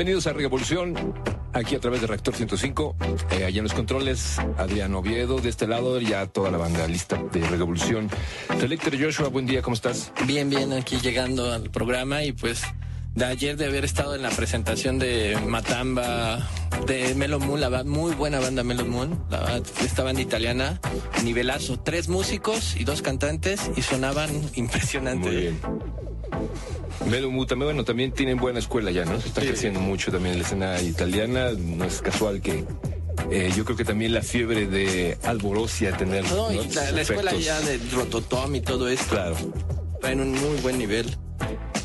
Bienvenidos a Revolución, aquí a través de Reactor 105. Eh, allá en los controles, Adrián Oviedo. De este lado, ya toda la banda lista de Revolución. Selector Joshua, buen día, ¿cómo estás? Bien, bien, aquí llegando al programa y pues de ayer de haber estado en la presentación de Matamba, de Melon Moon, la muy buena banda Melon Moon, la, esta banda italiana, nivelazo, tres músicos y dos cantantes y sonaban impresionantes. Muy bien. Melon también, bueno, también tienen buena escuela ya, ¿no? Se está creciendo mucho también la escena italiana, no es casual que eh, yo creo que también la fiebre de Alborosia tener. No, y la, escuela ya de Rototom y todo esto. Claro. Va en un muy buen nivel.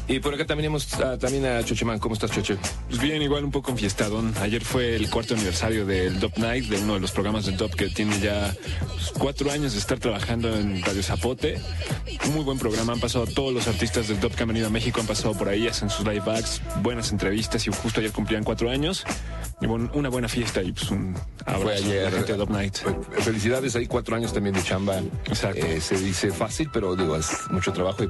Y por acá también hemos también a Chochemán. ¿Cómo estás, Choche? Pues bien, igual un poco enfiestadón. Ayer fue el cuarto aniversario del Dop Night, de uno de los programas del Dop que tiene ya pues, cuatro años de estar trabajando en Radio Zapote. Un muy buen programa. Han pasado todos los artistas del Dop que han venido a México, han pasado por ahí, hacen sus live backs, buenas entrevistas y justo ayer cumplían cuatro años. Y bueno, una buena fiesta y pues un abrazo ayer, a la gente Dop Night. Felicidades, hay cuatro años también de chamba. Exacto. Eh, se dice fácil, pero digo, es mucho trabajo y,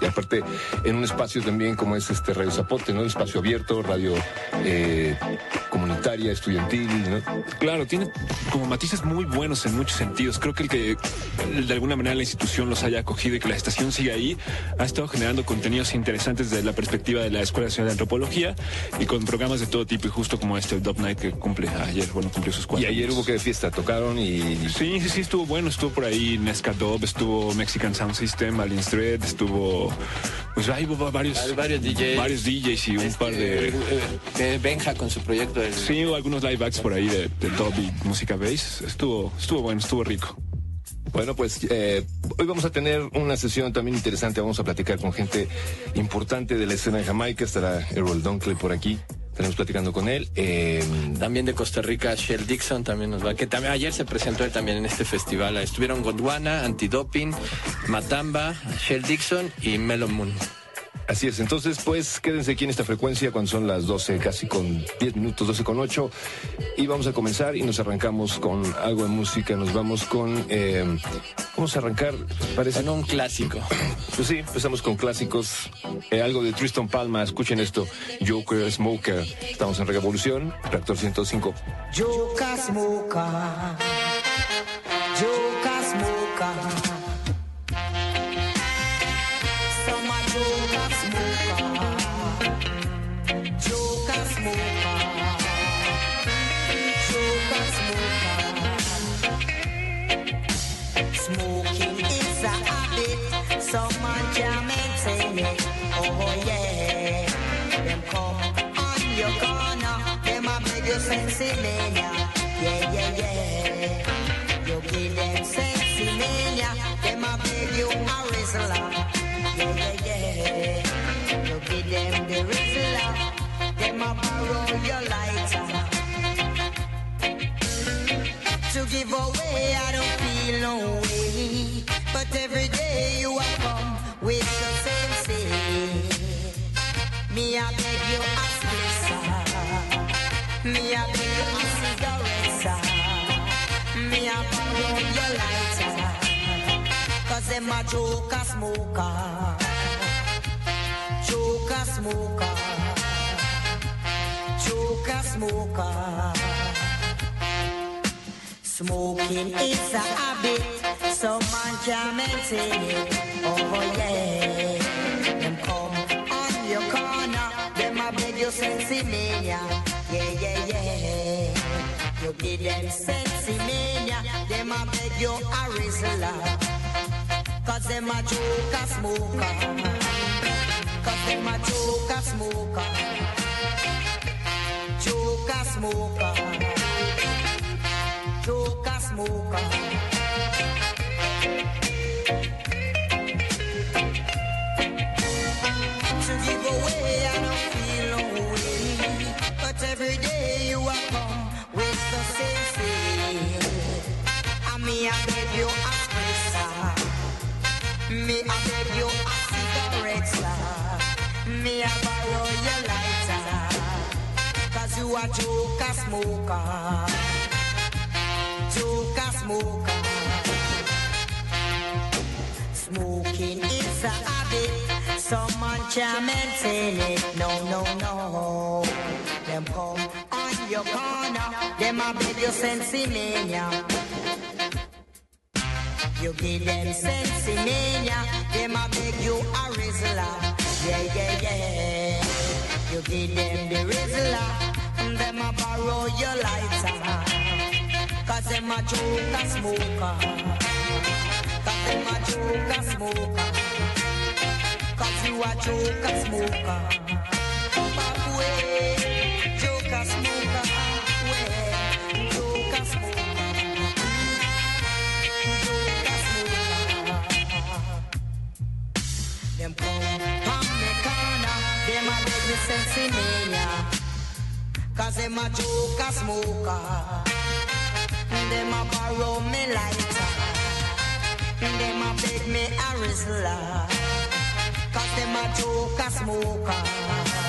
y aparte en un espacio también como es este Radio Zapote, ¿no? Espacio abierto, radio eh, comunitaria, estudiantil, ¿no? Claro, tiene como matices muy buenos en muchos sentidos. Creo que el que de alguna manera la institución los haya acogido y que la estación siga ahí ha estado generando contenidos interesantes desde la perspectiva de la Escuela Nacional de Antropología y con programas de todo tipo y justo como este Dub Night que cumple ayer, bueno, cumplió sus cuatro Y ayer años. hubo que de fiesta, tocaron y... Sí, sí, sí, estuvo bueno, estuvo por ahí Nesca Dub, estuvo Mexican Sound System, Alien Thread, estuvo... Pues ahí hubo varios... Hay varios DJs. Varios DJs y un Este, par de... eh, eh, Benja con su proyecto del... Sí, hubo algunos live acts por ahí de, de dub y música bass. Estuvo, estuvo bueno, estuvo rico. Bueno, pues eh, hoy vamos a tener una sesión también interesante. Vamos a platicar con gente importante de la escena de Jamaica. Estará Errol Dunkley por aquí. Estaremos platicando con él. Eh, También de Costa Rica, Shell Dixon también nos va. Que también ayer se presentó él también en este festival. Estuvieron Gondwana, Antidoping, Matamba, Shell Dixon y Melon Moon. Así es. Entonces, pues quédense aquí en esta frecuencia cuando son las 12, casi con 10 minutos, 12 con 8. Y vamos a comenzar y nos arrancamos con algo de música. Nos vamos con... Eh, vamos a arrancar, parece... Son un clásico. Pues sí, empezamos con clásicos. Eh, algo de Tristan Palma, escuchen esto. Joker Smoker. Estamos en Revolución, Reactor 105. Joker smoker, Joker smoker. Habit, some man can't maintain it. Oh yeah, them come on your corner, them a you sensei mania. Yeah, yeah, yeah. You give them sensei mania, them a beg you a rizzler. Them a joker smoker. Joker smoker. Joker smoker. Smoking is a habit, so man can maintain it. Oh yeah, them come on your corner, them a beg you sensei mania. Yeah yeah yeah, you give them sensei mania, them a beg you a. Cause them a joker smoker, cause them a joker smoker, joker smoker. Joker smoker. To give Me, I beg you a cigarette, sir. Me, I borrow your lighter. Cause you are joker smoker. Joker smoker. Smoking is a habit, Some man can't maintain it. No, no, no. Them come on your corner. Them a beg you sensimania. You give them sensimania. Them a beg you a rizzler. Ah. Yeah, yeah, yeah. You give them the rizzler. And ah. them a borrow your lighter. Ah. Cause them a joke a smoker. Cause them a joke a smoker. Cause you a joke a smoker. Back way, eh, joke a smoker. Them a beg me. Cause them a joke a smoker. Them a borrow me lighter. And Them a beg me a rizzler. Cause them a joke a smoker.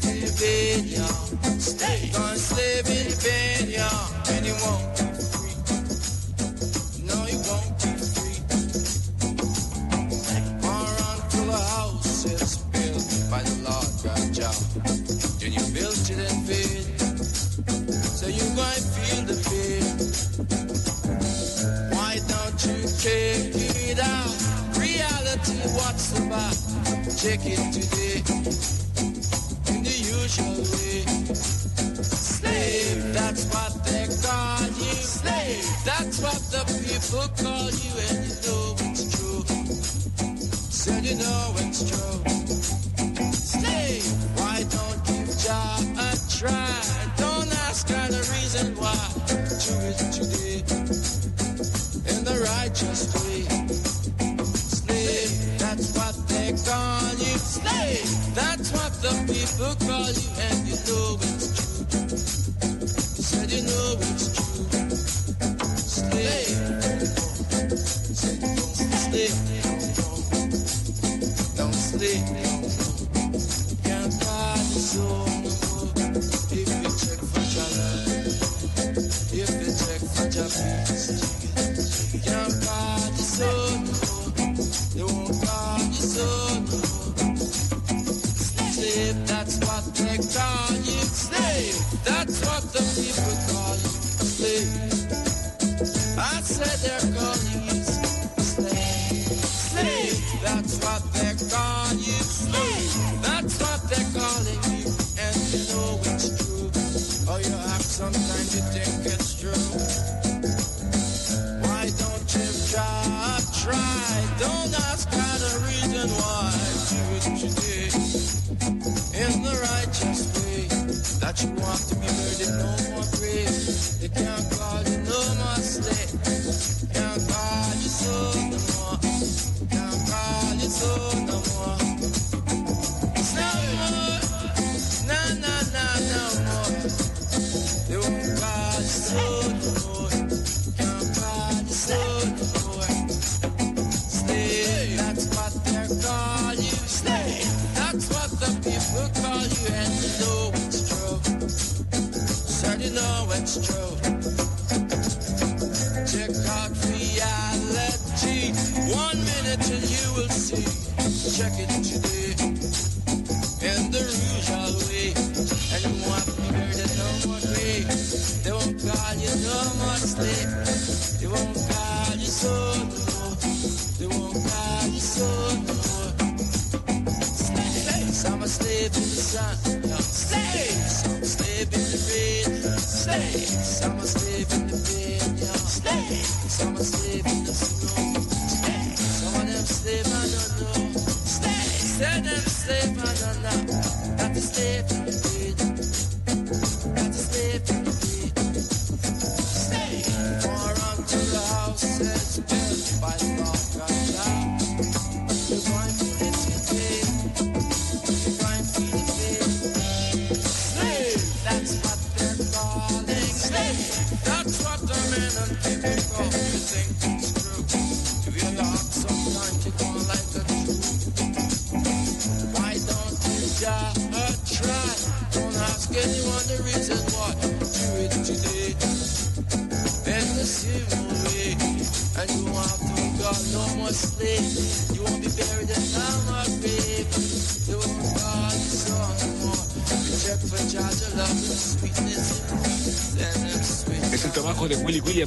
slave in the bed, y'all. Stay. Gonna slave in the bed, y'all. And won't. Look on.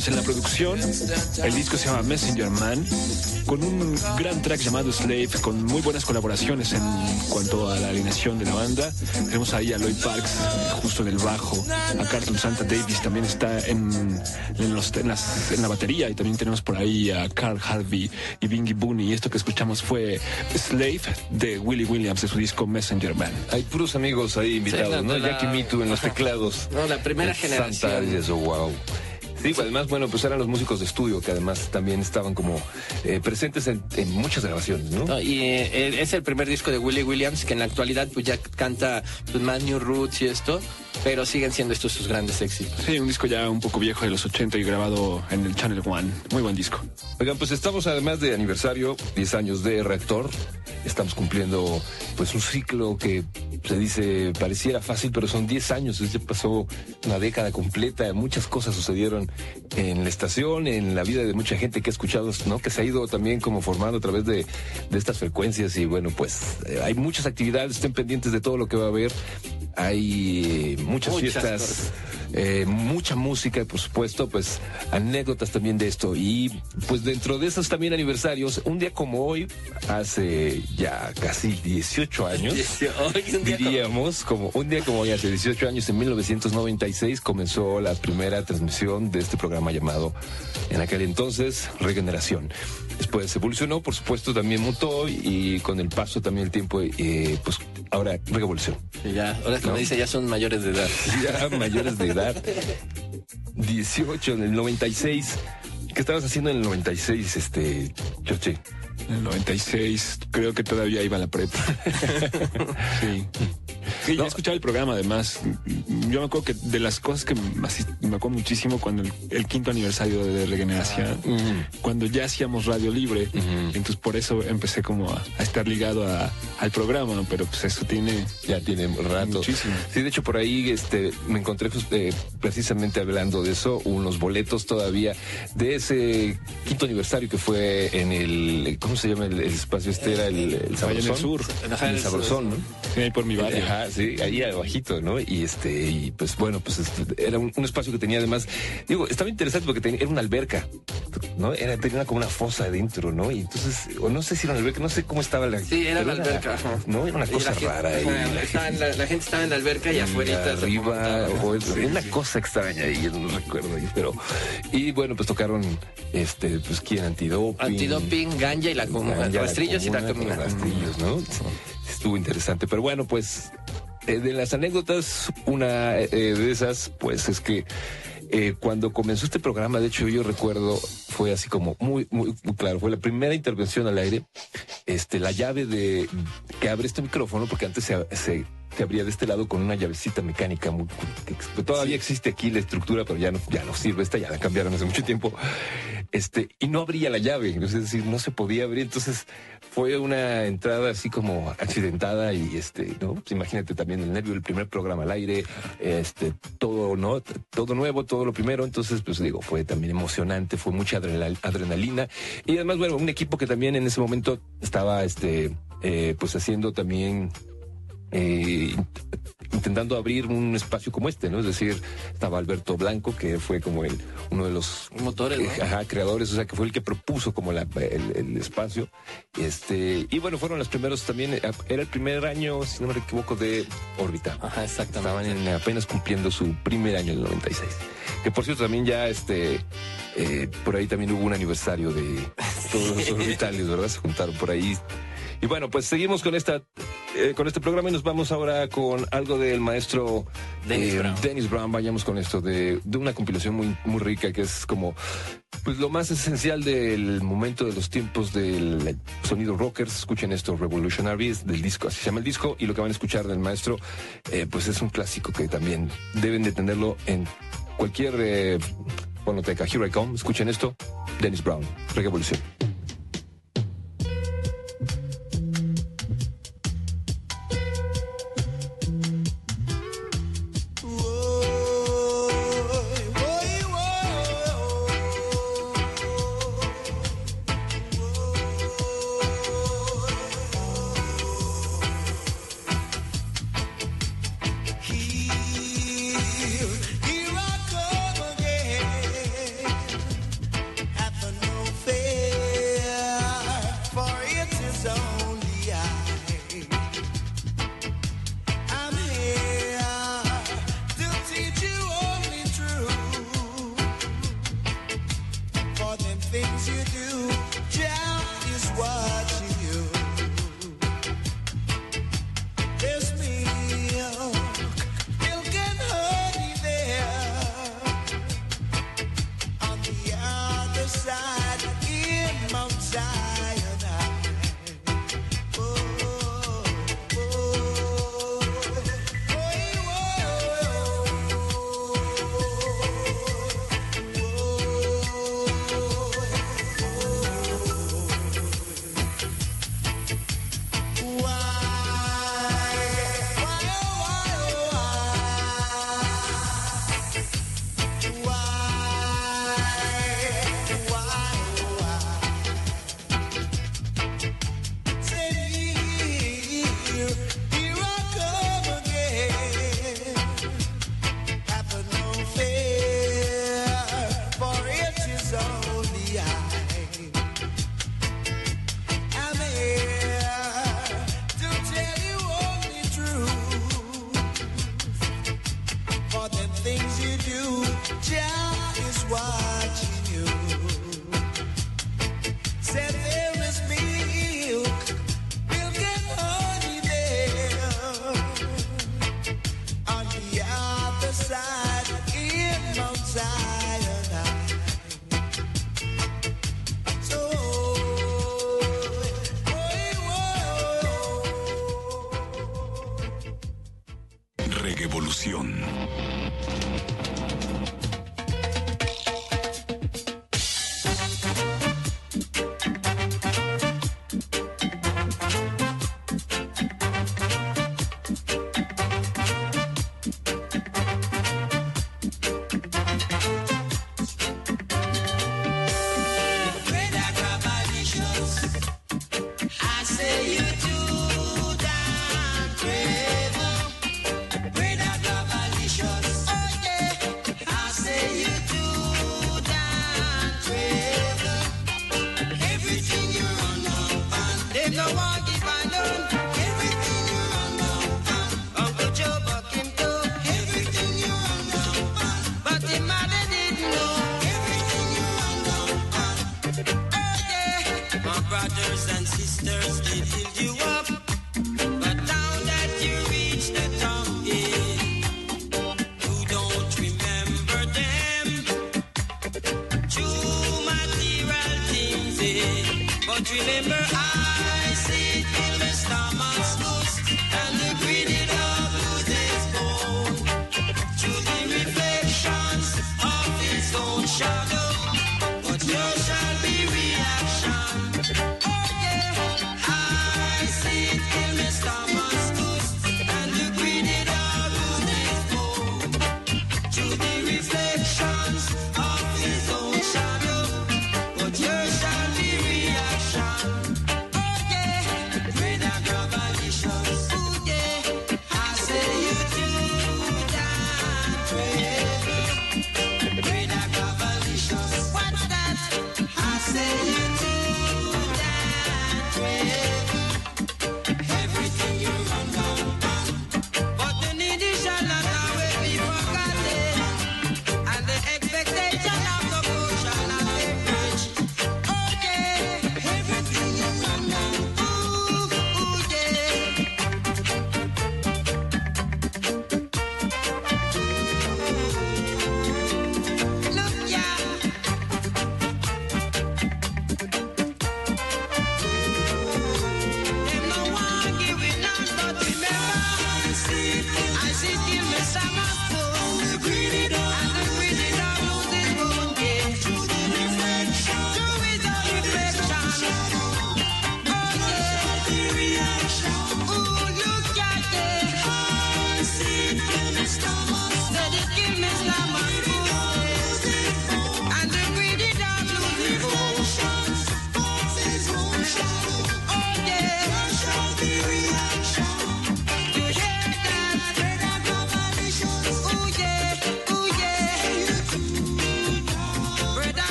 Williams en la producción. El disco se llama Messenger Man, con un gran track llamado Slave, con muy buenas colaboraciones en cuanto a la alineación de la banda. Tenemos ahí a Lloyd Parks, justo en el bajo, a Carlton Santa Davis también está en, en, los- en las- en la batería, y también tenemos por ahí a Carl Harvey y Bingy Booney. Y esto que escuchamos fue Slave de Willie Williams de su disco Messenger Man. Hay puros amigos ahí invitados, la- ¿no? la- Jackie Mitu en los teclados. No, la primera generación. Santa y eso, wow. Sí, además, bueno, pues eran los músicos de estudio que además también estaban como eh, presentes en, en muchas grabaciones, ¿no? No, y eh, es el primer disco de Willie Williams que en la actualidad pues ya canta pues, más New Roots y esto, pero siguen siendo estos sus grandes éxitos. Sí, un disco ya un poco viejo de los 80 y grabado en el Channel One. Muy buen disco. Oigan, pues estamos además de aniversario, 10 años de Reactor. Estamos cumpliendo pues un ciclo que se dice pareciera fácil, pero son 10 años. Ya pasó una década completa. Muchas cosas sucedieron en la estación, en la vida de mucha gente que ha escuchado, ¿no? Que se ha ido también como formando a través de, de estas frecuencias. Y bueno, pues eh, hay muchas actividades. Estén pendientes de todo lo que va a haber. Hay eh, muchas, Muchas fiestas. cosas. Eh, mucha música y por supuesto pues anécdotas también de esto. Y pues dentro de esos también aniversarios un día como hoy hace ya casi 18 años como- diríamos como un día como hoy hace 18 años en 1996 comenzó la primera transmisión de este programa llamado en aquel entonces Regeneración después evolucionó por supuesto también mutó y con el paso también el tiempo eh, pues ahora Revolución ya, ahora como ¿No? dice, ya son mayores de edad. ya mayores de edad. 18 en el 96. ¿Qué estabas haciendo en el 96, este, Choche? En el 96 creo que todavía iba a la prepa. sí. Sí, ya escuchaba el programa además. Yo me acuerdo que de las cosas que me acuerdo muchísimo cuando el, el quinto aniversario de Regeneración, cuando ya hacíamos radio libre, entonces por eso empecé como a, a estar ligado a- al programa, pero pues eso tiene Ya tiene rato. Muchísimo. Sí, de hecho, por ahí este, me encontré pues, eh, precisamente hablando de eso, unos boletos todavía de ese quinto aniversario que fue en el, ¿cómo se llama el, el espacio este? Era el, el Allá en Sabrosón. el sur. Ajá, el el- Sabrosón, ¿no? Sí, ahí por mi barrio. Ajá, sí, ahí abajito, ¿no? Y este, y pues bueno, pues este, era un, un espacio que tenía además, digo, estaba interesante porque tenía, era una alberca, ¿no? Era, tenía como una fosa adentro, ¿no? Y entonces, o no sé si era una alberca, no sé cómo estaba la Sí, era la alberca. No, era una Y cosa la gente- rara. y ajá, la estaba en gente- la, la gente estaba en la alberca y afuera. arriba o una cosa extraña ahí no recuerdo ahí, pero y bueno pues tocaron este pues quién antidoping Antidoping, ganja y la comuna. Ganja, Rastrillos y la Comuna, comuna. rastrillos no estuvo interesante pero bueno pues eh, de las anécdotas una eh, de esas pues es que eh, cuando comenzó este programa, de hecho yo recuerdo, fue así como muy, muy, muy claro, fue la primera intervención al aire, este, la llave de que abre este micrófono, porque antes se, se, se abría de este lado con una llavecita mecánica, muy, que, todavía existe aquí la estructura, pero ya no, ya no sirve, esta ya la cambiaron hace mucho tiempo, este, y no abría la llave, es decir, no se podía abrir, entonces fue una entrada así como accidentada y este, ¿no? Pues imagínate también el nervio del primer programa al aire, este, todo, ¿no? Todo nuevo, todo lo primero, entonces pues digo, fue también emocionante, fue mucha adrenal- adrenalina. Y además, bueno, un equipo que también en ese momento estaba, este, eh, pues haciendo también eh, intentando abrir un espacio como este, ¿no? Es decir, estaba Alberto Blanco, que fue como el, uno de los Motores, ¿no? eh, ajá, creadores, o sea, que fue el que propuso como la- el, el espacio. Este, y bueno, fueron los primeros también, eh, era el primer año, si no me equivoco, de órbita. Ajá, exactamente. Estaban en- apenas cumpliendo su primer año en el 96. Que por cierto, también ya este, eh, por ahí también hubo un aniversario de todos los orbitales, ¿verdad? Se juntaron por ahí. Y bueno, pues seguimos con esta, eh, con este programa y nos vamos ahora con algo del maestro Dennis Brown. Dennis Brown. Vayamos con esto de, de una compilación muy, muy rica que es como pues lo más esencial del momento de los tiempos del sonido rockers. Escuchen esto, Revolutionaries, del disco, así se llama el disco, y lo que van a escuchar del maestro, eh, pues es un clásico que también deben de tenerlo en cualquier eh, fonoteca. Here I Come, escuchen esto, Dennis Brown, Revolution. why.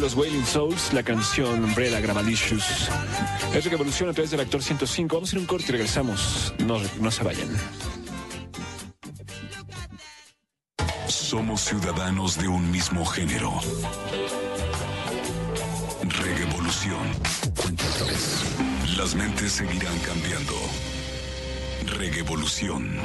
los Wailing Souls, la canción Umbrella Gramalicious. Es Revolución a través del actor 105. Vamos a ir un corte y regresamos. No, no se vayan. Somos ciudadanos de un mismo género. Revolución. Las mentes seguirán cambiando. Revolución.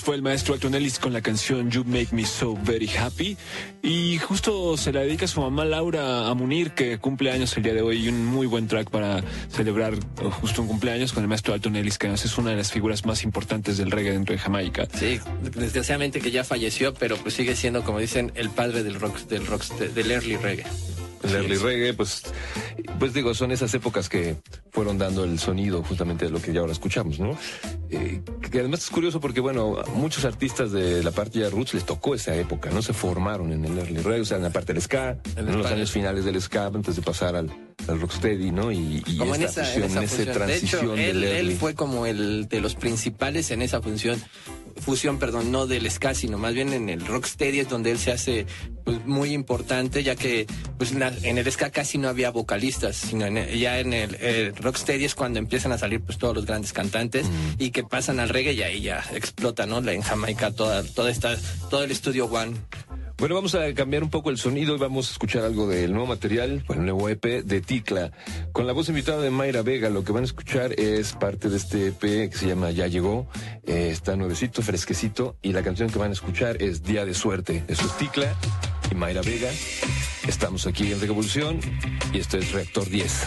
Fue el maestro Alton Ellis con la canción You Make Me So Very Happy. Y justo se la dedica a su mamá Laura Amunir, que cumple años el día de hoy. Y un muy buen track para celebrar eh, justo un cumpleaños con el maestro Alton Ellis, que es una de las figuras más importantes del reggae dentro de Jamaica. Sí, desgraciadamente que ya falleció, pero pues sigue siendo, como dicen, el padre del rock, del rock, del early reggae. El early reggae, pues, pues digo, son esas épocas que fueron dando el sonido justamente de lo que ya ahora escuchamos, ¿no? Eh, que además es curioso porque, bueno, a muchos artistas de la parte ya roots les tocó esa época, ¿no? Se formaron en el early reggae, o sea, en la parte del ska, En los años finales del ska, antes de pasar al, al rocksteady, ¿no? Y, y como en esta esa, en fusión, esa función. De transición hecho, él, fue como el de los principales en esa función, fusión, perdón, no del ska, sino más bien en el rocksteady es donde él se hace pues, muy importante, ya que pues en el ska casi no había vocalistas, sino en el- ya en el, el rocksteady es cuando empiezan a salir pues todos los grandes cantantes Mm. y que pasan al reggae y ahí ya explota, ¿no? En Jamaica toda, toda esta, todo el estudio One. Bueno, vamos a cambiar un poco el sonido y vamos a escuchar algo del nuevo material, el nuevo EP de Ticla. Con la voz invitada de Mayra Vega, lo que van a escuchar es parte de este EP que se llama Ya Llegó. Eh, está nuevecito, fresquecito, y la canción que van a escuchar es Día de Suerte. Eso es Ticla y Mayra Vega. Estamos aquí en Revolución y esto es Reactor 10.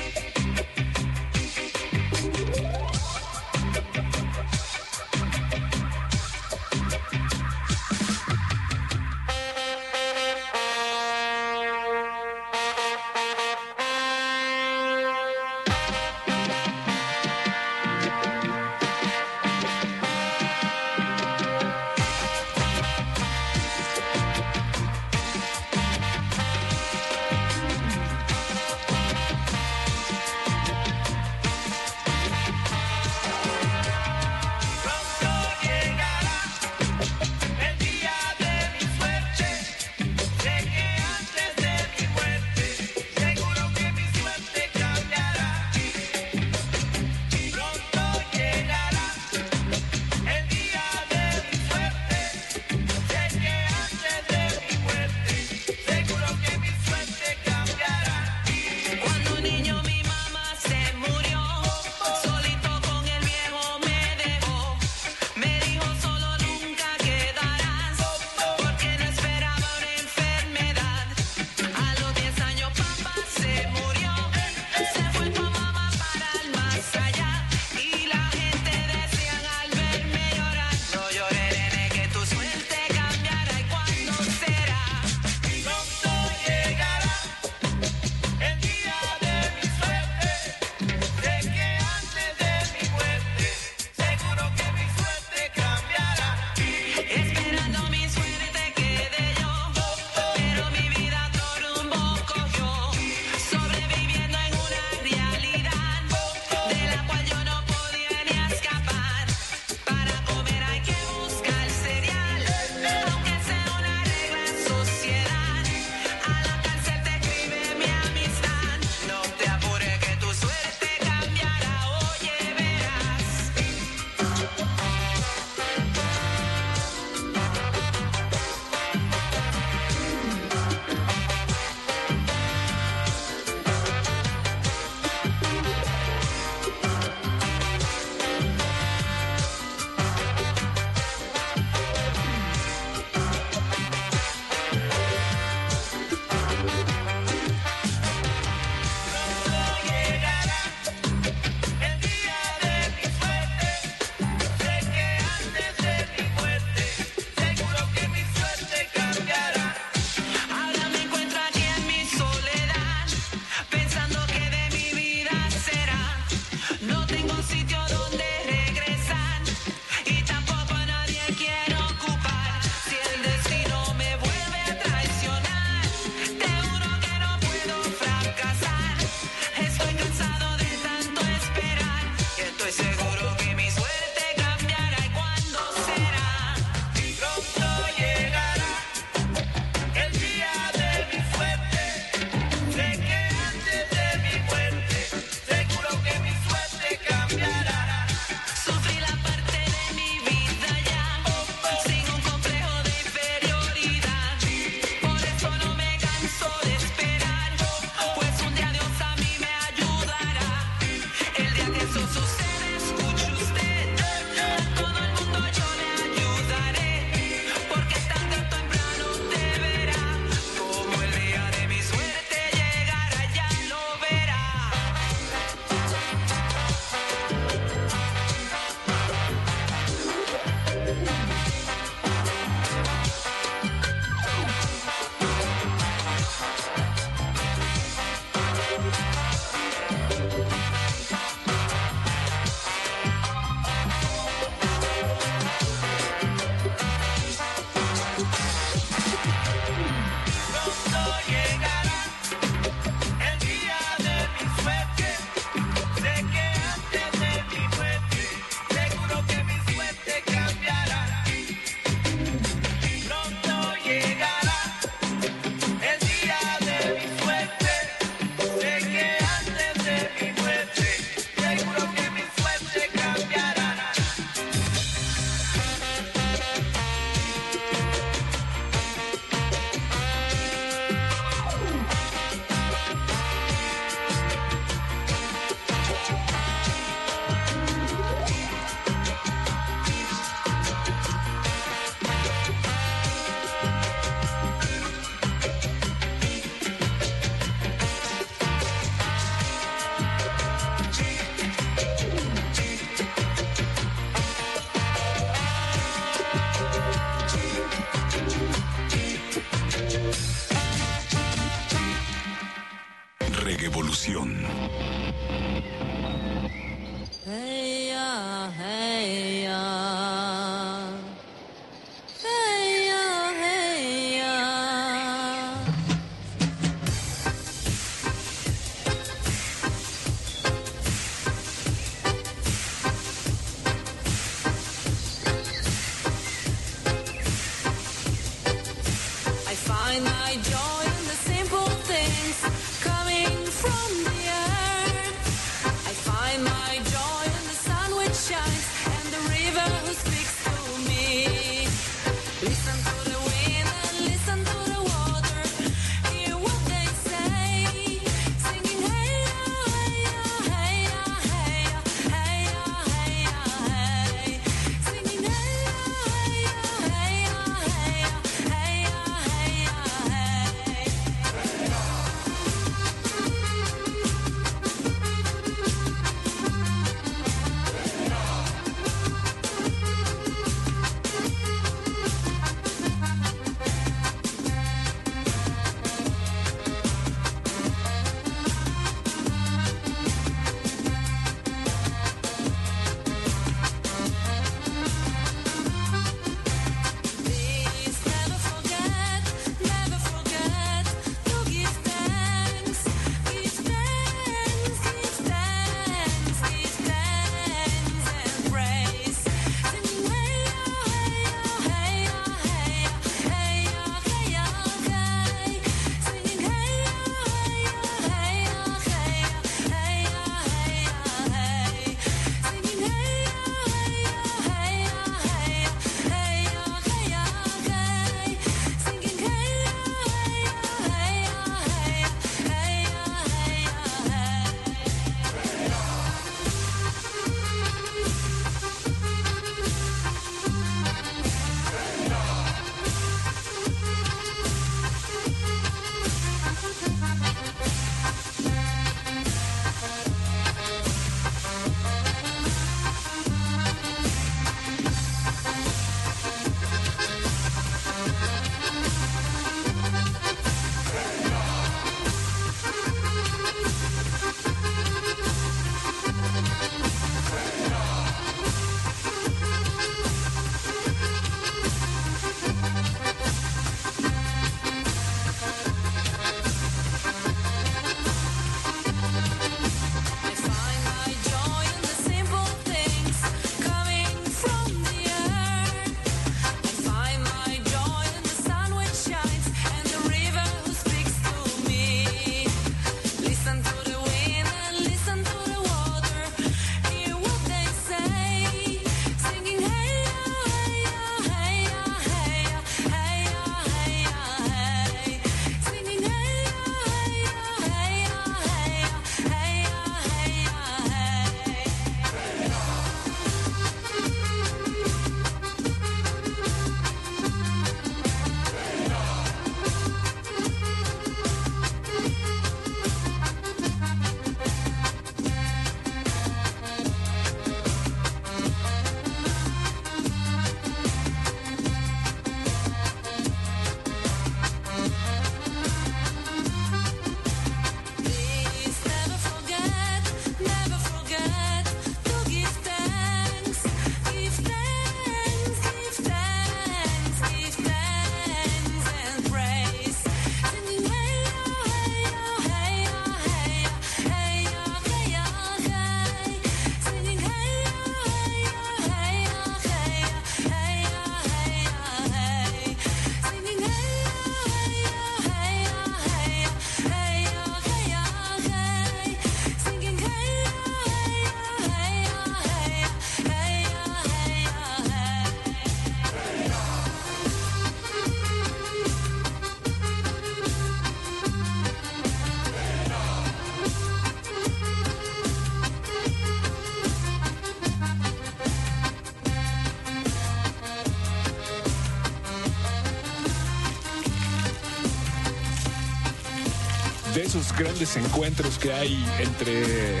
Grandes encuentros que hay entre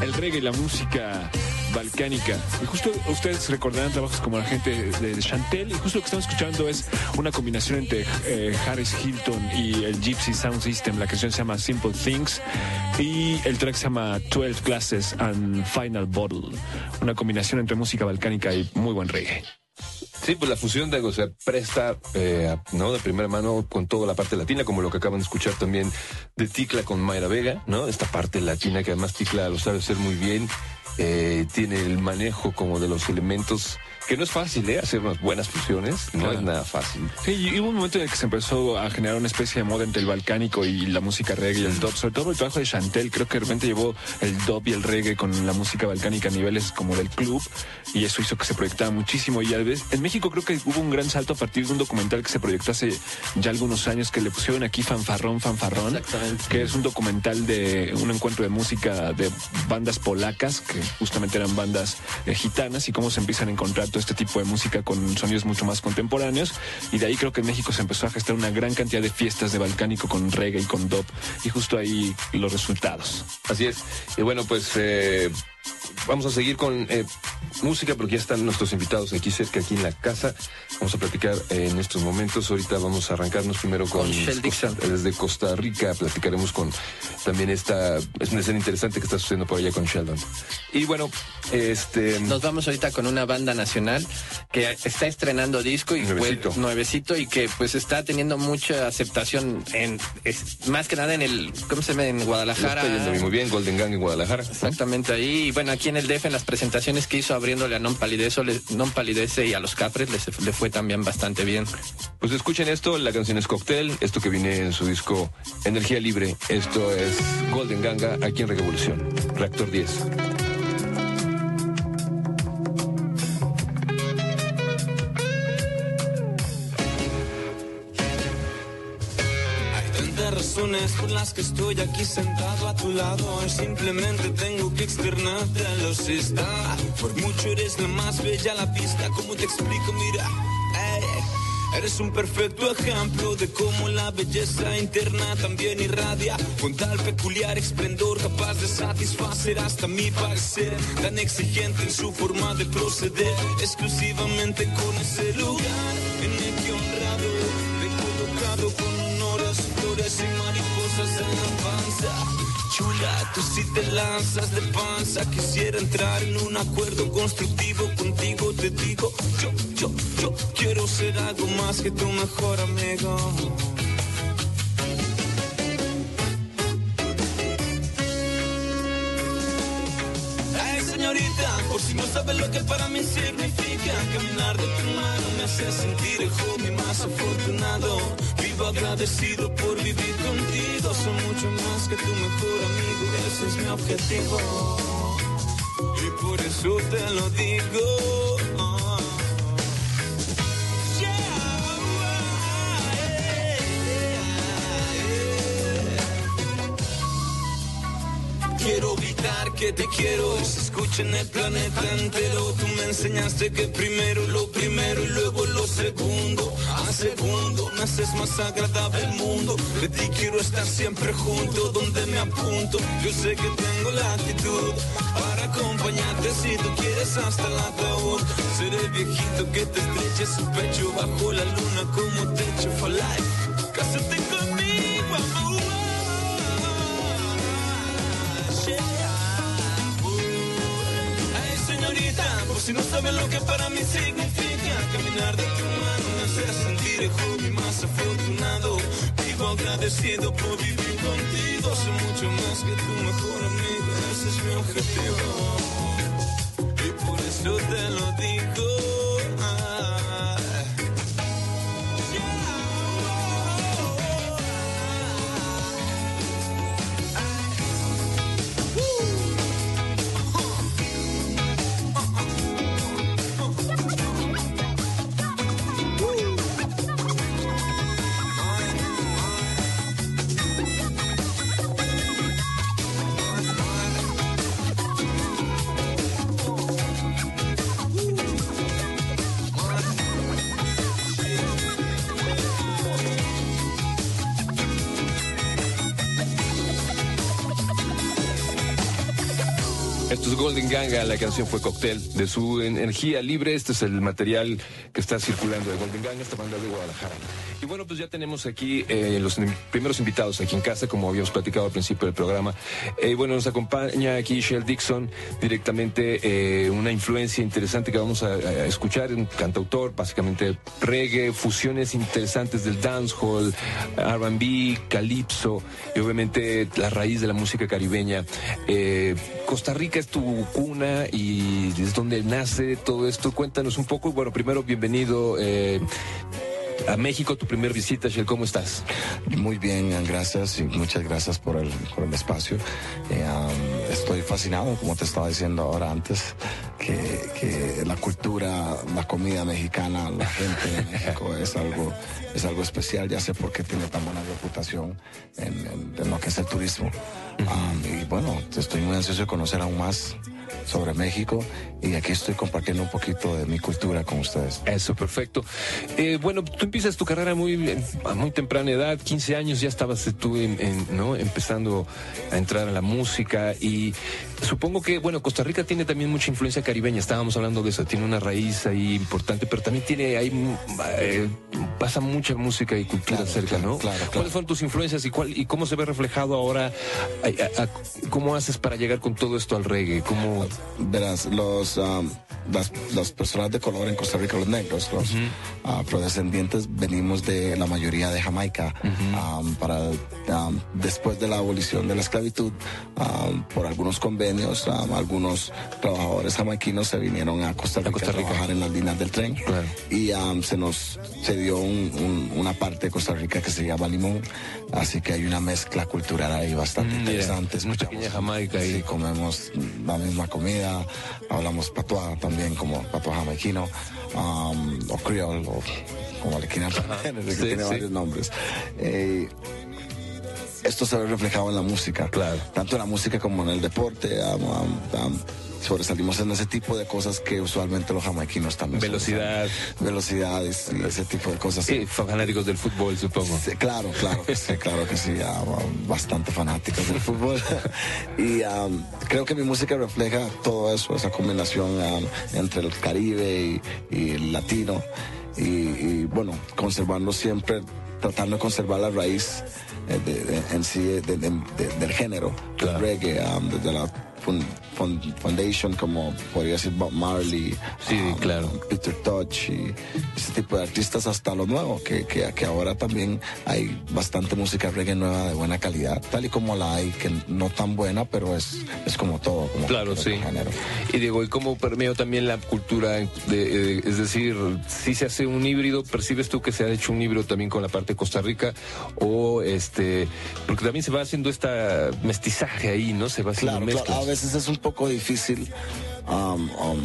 el reggae y la música balcánica. Y justo ustedes recordarán trabajos como la gente de, Chantel. Y justo lo que estamos escuchando es una combinación entre eh, Harris Hilton y el Gypsy Sound System. La canción se llama Simple Things. Y el track se llama 12 Glasses and Final Bottle. Una combinación entre música balcánica y muy buen reggae. Sí, pues la fusión de algo se presta, eh, ¿no? De primera mano con toda la parte latina, como lo que acaban de escuchar también de Ticla con Mayra Vega, ¿no? Esta parte latina que además Ticla lo sabe hacer muy bien, eh, tiene el manejo como de los elementos, que no es fácil, ¿eh? Hacer unas buenas fusiones, no Claro. es nada fácil. Sí, y hubo un momento en el que se empezó a generar una especie de moda entre el balcánico y la música reggae y el dub. Sobre todo el trabajo de Chantel, creo que de repente llevó el dub y el reggae con la música balcánica a niveles como del club y eso hizo que se proyectara muchísimo. Y a veces, en México creo que hubo un gran salto a partir de un documental que se proyectó hace ya algunos años que le pusieron aquí Fanfarrón, Fanfarrón, Exactamente. que es un documental de un encuentro de música de bandas polacas, que justamente eran bandas eh, gitanas, y cómo se empiezan a encontrar todo este tipo de música con sonidos mucho más contemporáneos. Y de ahí creo que en México se empezó a gestar una gran cantidad de fiestas de balcánico con reggae y con dub, y justo ahí los resultados. Así es. Y bueno, pues eh, vamos a seguir con eh, música porque ya están nuestros invitados aquí cerca, aquí en la casa. Vamos a platicar eh, en estos momentos. Ahorita vamos a arrancarnos primero con, Con Shell Dixon. desde Costa Rica. Platicaremos con también esta es una escena interesante que está sucediendo por allá con Sheldon. Y bueno, este Nos vamos ahorita con una banda nacional que está estrenando disco y Nuevecito. pues, nuevecito y que pues está teniendo mucha aceptación en es- más que nada en el ¿cómo se llama? en Guadalajara. está yendo muy bien, Golden Gang en Guadalajara. Exactamente ahí. Bueno, aquí en el DF, en las presentaciones que hizo abriéndole a Non non Palidece y a los Capres, les, le fue también bastante bien. Pues escuchen esto, la canción es Cocktail, esto que viene en su disco Energía Libre. Esto es Golden Ganga aquí en Revolución, Reactor 10. Las que estoy aquí sentado a tu lado. Simplemente tengo que externarte a los está. Por mucho eres la más bella la vista. ¿Cómo te explico? Mira, ey, eres un perfecto ejemplo de cómo la belleza interna también irradia. Con tal peculiar esplendor capaz de satisfacer hasta mi parecer. Tan exigente en su forma de proceder. Exclusivamente con ese lugar en el que honrado. Con honores, flores y en la panza. Chula, tú si te lanzas de panza. Quisiera entrar en un acuerdo constructivo contigo. Te digo, yo, yo, yo quiero ser algo más que tu mejor amigo. Por si no sabes lo que para mí significa Caminar de tu mano me hace sentir el hobby más afortunado Agradecido por vivir contigo. Soy mucho más que tu mejor amigo Ese es mi objetivo. Y por eso te lo digo que te quiero se escucha en el planeta entero. Tú me enseñaste que primero lo primero y luego lo segundo. A segundo me haces más agradable el mundo. De ti quiero estar siempre junto donde me apunto. Yo sé que tengo la actitud para acompañarte si tú quieres hasta el ataúd. Seré viejito que te estreche su pecho bajo la luna como techo for life. Cásate si no sabes lo que para mí significa caminar de tu mano me hace sentir el hobby más afortunado. Vivo agradecido por vivir contigo. Soy mucho más que tu mejor amigo. Ese es mi objetivo. Y por eso te lo digo. Golden Ganga, la canción fue Cocktail de su energía libre. Este es el material que está circulando de Golden Ganga, esta banda de Guadalajara. Y bueno, pues ya tenemos aquí eh, los primeros invitados aquí en casa, como habíamos platicado al principio del programa. Eh, bueno, nos acompaña aquí Shell Dixon, directamente eh, una influencia interesante que vamos a, a escuchar, un cantautor, básicamente reggae, fusiones interesantes del dancehall, R&B, calipso y obviamente la raíz de la música caribeña. Eh, Costa Rica es tu cuna y es donde nace todo esto. Cuéntanos un poco. Bueno, primero, bienvenido eh, a México, tu primer visita, Shell. ¿Cómo estás? Muy bien, gracias y muchas gracias por el, por el espacio. Eh, estoy fascinado, como te estaba diciendo ahora antes, que, que la cultura, la comida mexicana, la gente de México es algo, es algo especial. Ya sé por qué tiene tan buena reputación en, en- en lo que es el turismo. Um, y bueno, estoy muy ansioso de conocer aún más sobre México y aquí estoy compartiendo un poquito de mi cultura con ustedes. Eso, perfecto. Eh, bueno, tú empiezas tu carrera muy, a muy temprana edad, 15 años, ya estabas tú en- en, ¿no? empezando a entrar a la música y supongo que, bueno, Costa Rica tiene también mucha influencia caribeña, estábamos hablando de eso, tiene una raíz ahí importante, pero también tiene, ahí eh, pasa mucha música y cultura Claro, cerca, claro, ¿no? claro, claro. ¿Cuáles fueron tus influencias y, cuál, y cómo se ve reflejado ahora? a- a- a- ¿Cómo haces para llegar con todo esto al reggae? ¿Cómo, Verás, los, um, las, las personas de color en Costa Rica, los negros, los ah, afrodescendientes, venimos de la mayoría de Jamaica. Um, para, um, después de la abolición de la esclavitud, um, por algunos convenios, um, algunos trabajadores jamaiquinos se vinieron a Costa Rica a, Costa Rica. trabajar en las líneas del tren. Claro. Y um, se nos se dio un- un- una parte de Costa Rica que se llama Limón. Así que hay una mezcla cultural ahí bastante Mm, interesante. Escuchamos- pequeña Jamaica ahí. Sí, comemos la misma comida, hablamos patois también como patois jamaiquino, um, o creole, o como le quieran sí, tiene varios nombres. Eh, esto se ve reflejado en la música, Claro. tanto en la música como en el deporte. um, um, um, sobresalimos en ese tipo de cosas que usualmente los jamaiquinos también Velocidad. sobresalen. velocidades y ese tipo de cosas Sí, fanáticos del fútbol, supongo. Sí, claro, claro sí, claro que sí, um, bastante fanáticos del fútbol. y um, creo que mi música refleja todo eso, esa combinación um, entre el Caribe y, y el latino. Y, y, bueno, conservando siempre, tratando de conservar la raíz eh, de- de- en sí de- de- de- del género, Claro. del reggae, um, desde la foundation, como podría decir Bob Marley, Sí, um, claro. Peter Touch y ese tipo de artistas hasta lo nuevo, que, que, que ahora también hay bastante música reggae nueva de buena calidad, tal y como la hay, que no tan buena, pero es, es como todo, como Claro, sí. género. Y digo, ¿y cómo permeo también la cultura? de- es decir, si se hace un híbrido, ¿percibes tú que se ha hecho un híbrido también con la parte de Costa Rica? O este, porque también se va haciendo esta mestizaje ahí, ¿no? Se va haciendo Claro, mezclas. claro, a veces es un poco difícil, um, um,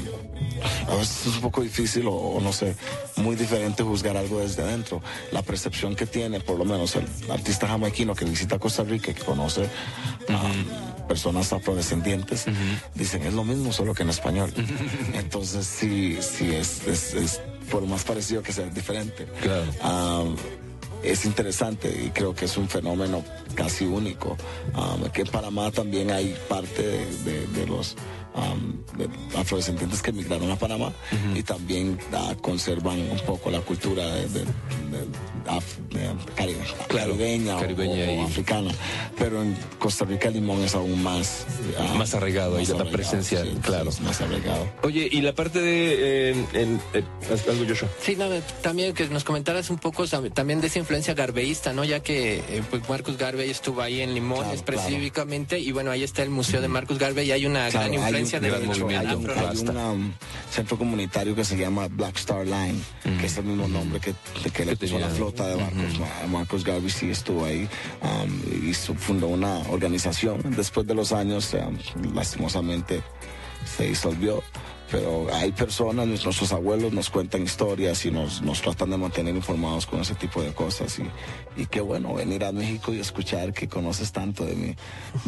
a veces es un poco difícil o, o no sé, muy diferente juzgar algo desde adentro. La percepción que tiene, por lo menos el artista jamaiquino que visita Costa Rica y que conoce um, personas afrodescendientes, dicen es lo mismo solo que en español. Entonces sí, sí es, es, es por más parecido que sea diferente. Claro. Es interesante y creo que es un fenómeno casi único. Um, que en Panamá también hay parte de los um, de afrodescendientes que emigraron a Panamá y también ah, conservan un poco la cultura de, de- de- af- de cari- Claro, caribeña, o- caribeña o, y- africana. Pero en Costa Rica Limón es aún más... ah, Más arraigado, más la presencia, sí, sí, claro. es más arraigado. Oye, y la parte de... eh, en- eh, algo, Joshua. Sí, no, también que nos comentaras un poco tam- también de esa influencia garveísta, ¿no? Ya que eh, pues Marcus Garvey estuvo ahí en Limón Claro, específicamente y bueno, ahí está el Museo de Marcus Garvey y hay una Claro, gran hay un influencia movimiento, Hay un, afro- hay un, um, centro comunitario que se llama Black Star Line, que es el mismo nombre que, le puso la flota de barcos. Ma- Marcos Garvey sí estuvo ahí um, y fundó una organización. Después de los años, um, lastimosamente, se disolvió. Pero hay personas, nuestros abuelos nos cuentan historias y nos, nos tratan de mantener informados con ese tipo de cosas. Y, y qué bueno venir a México y escuchar que conoces tanto de mi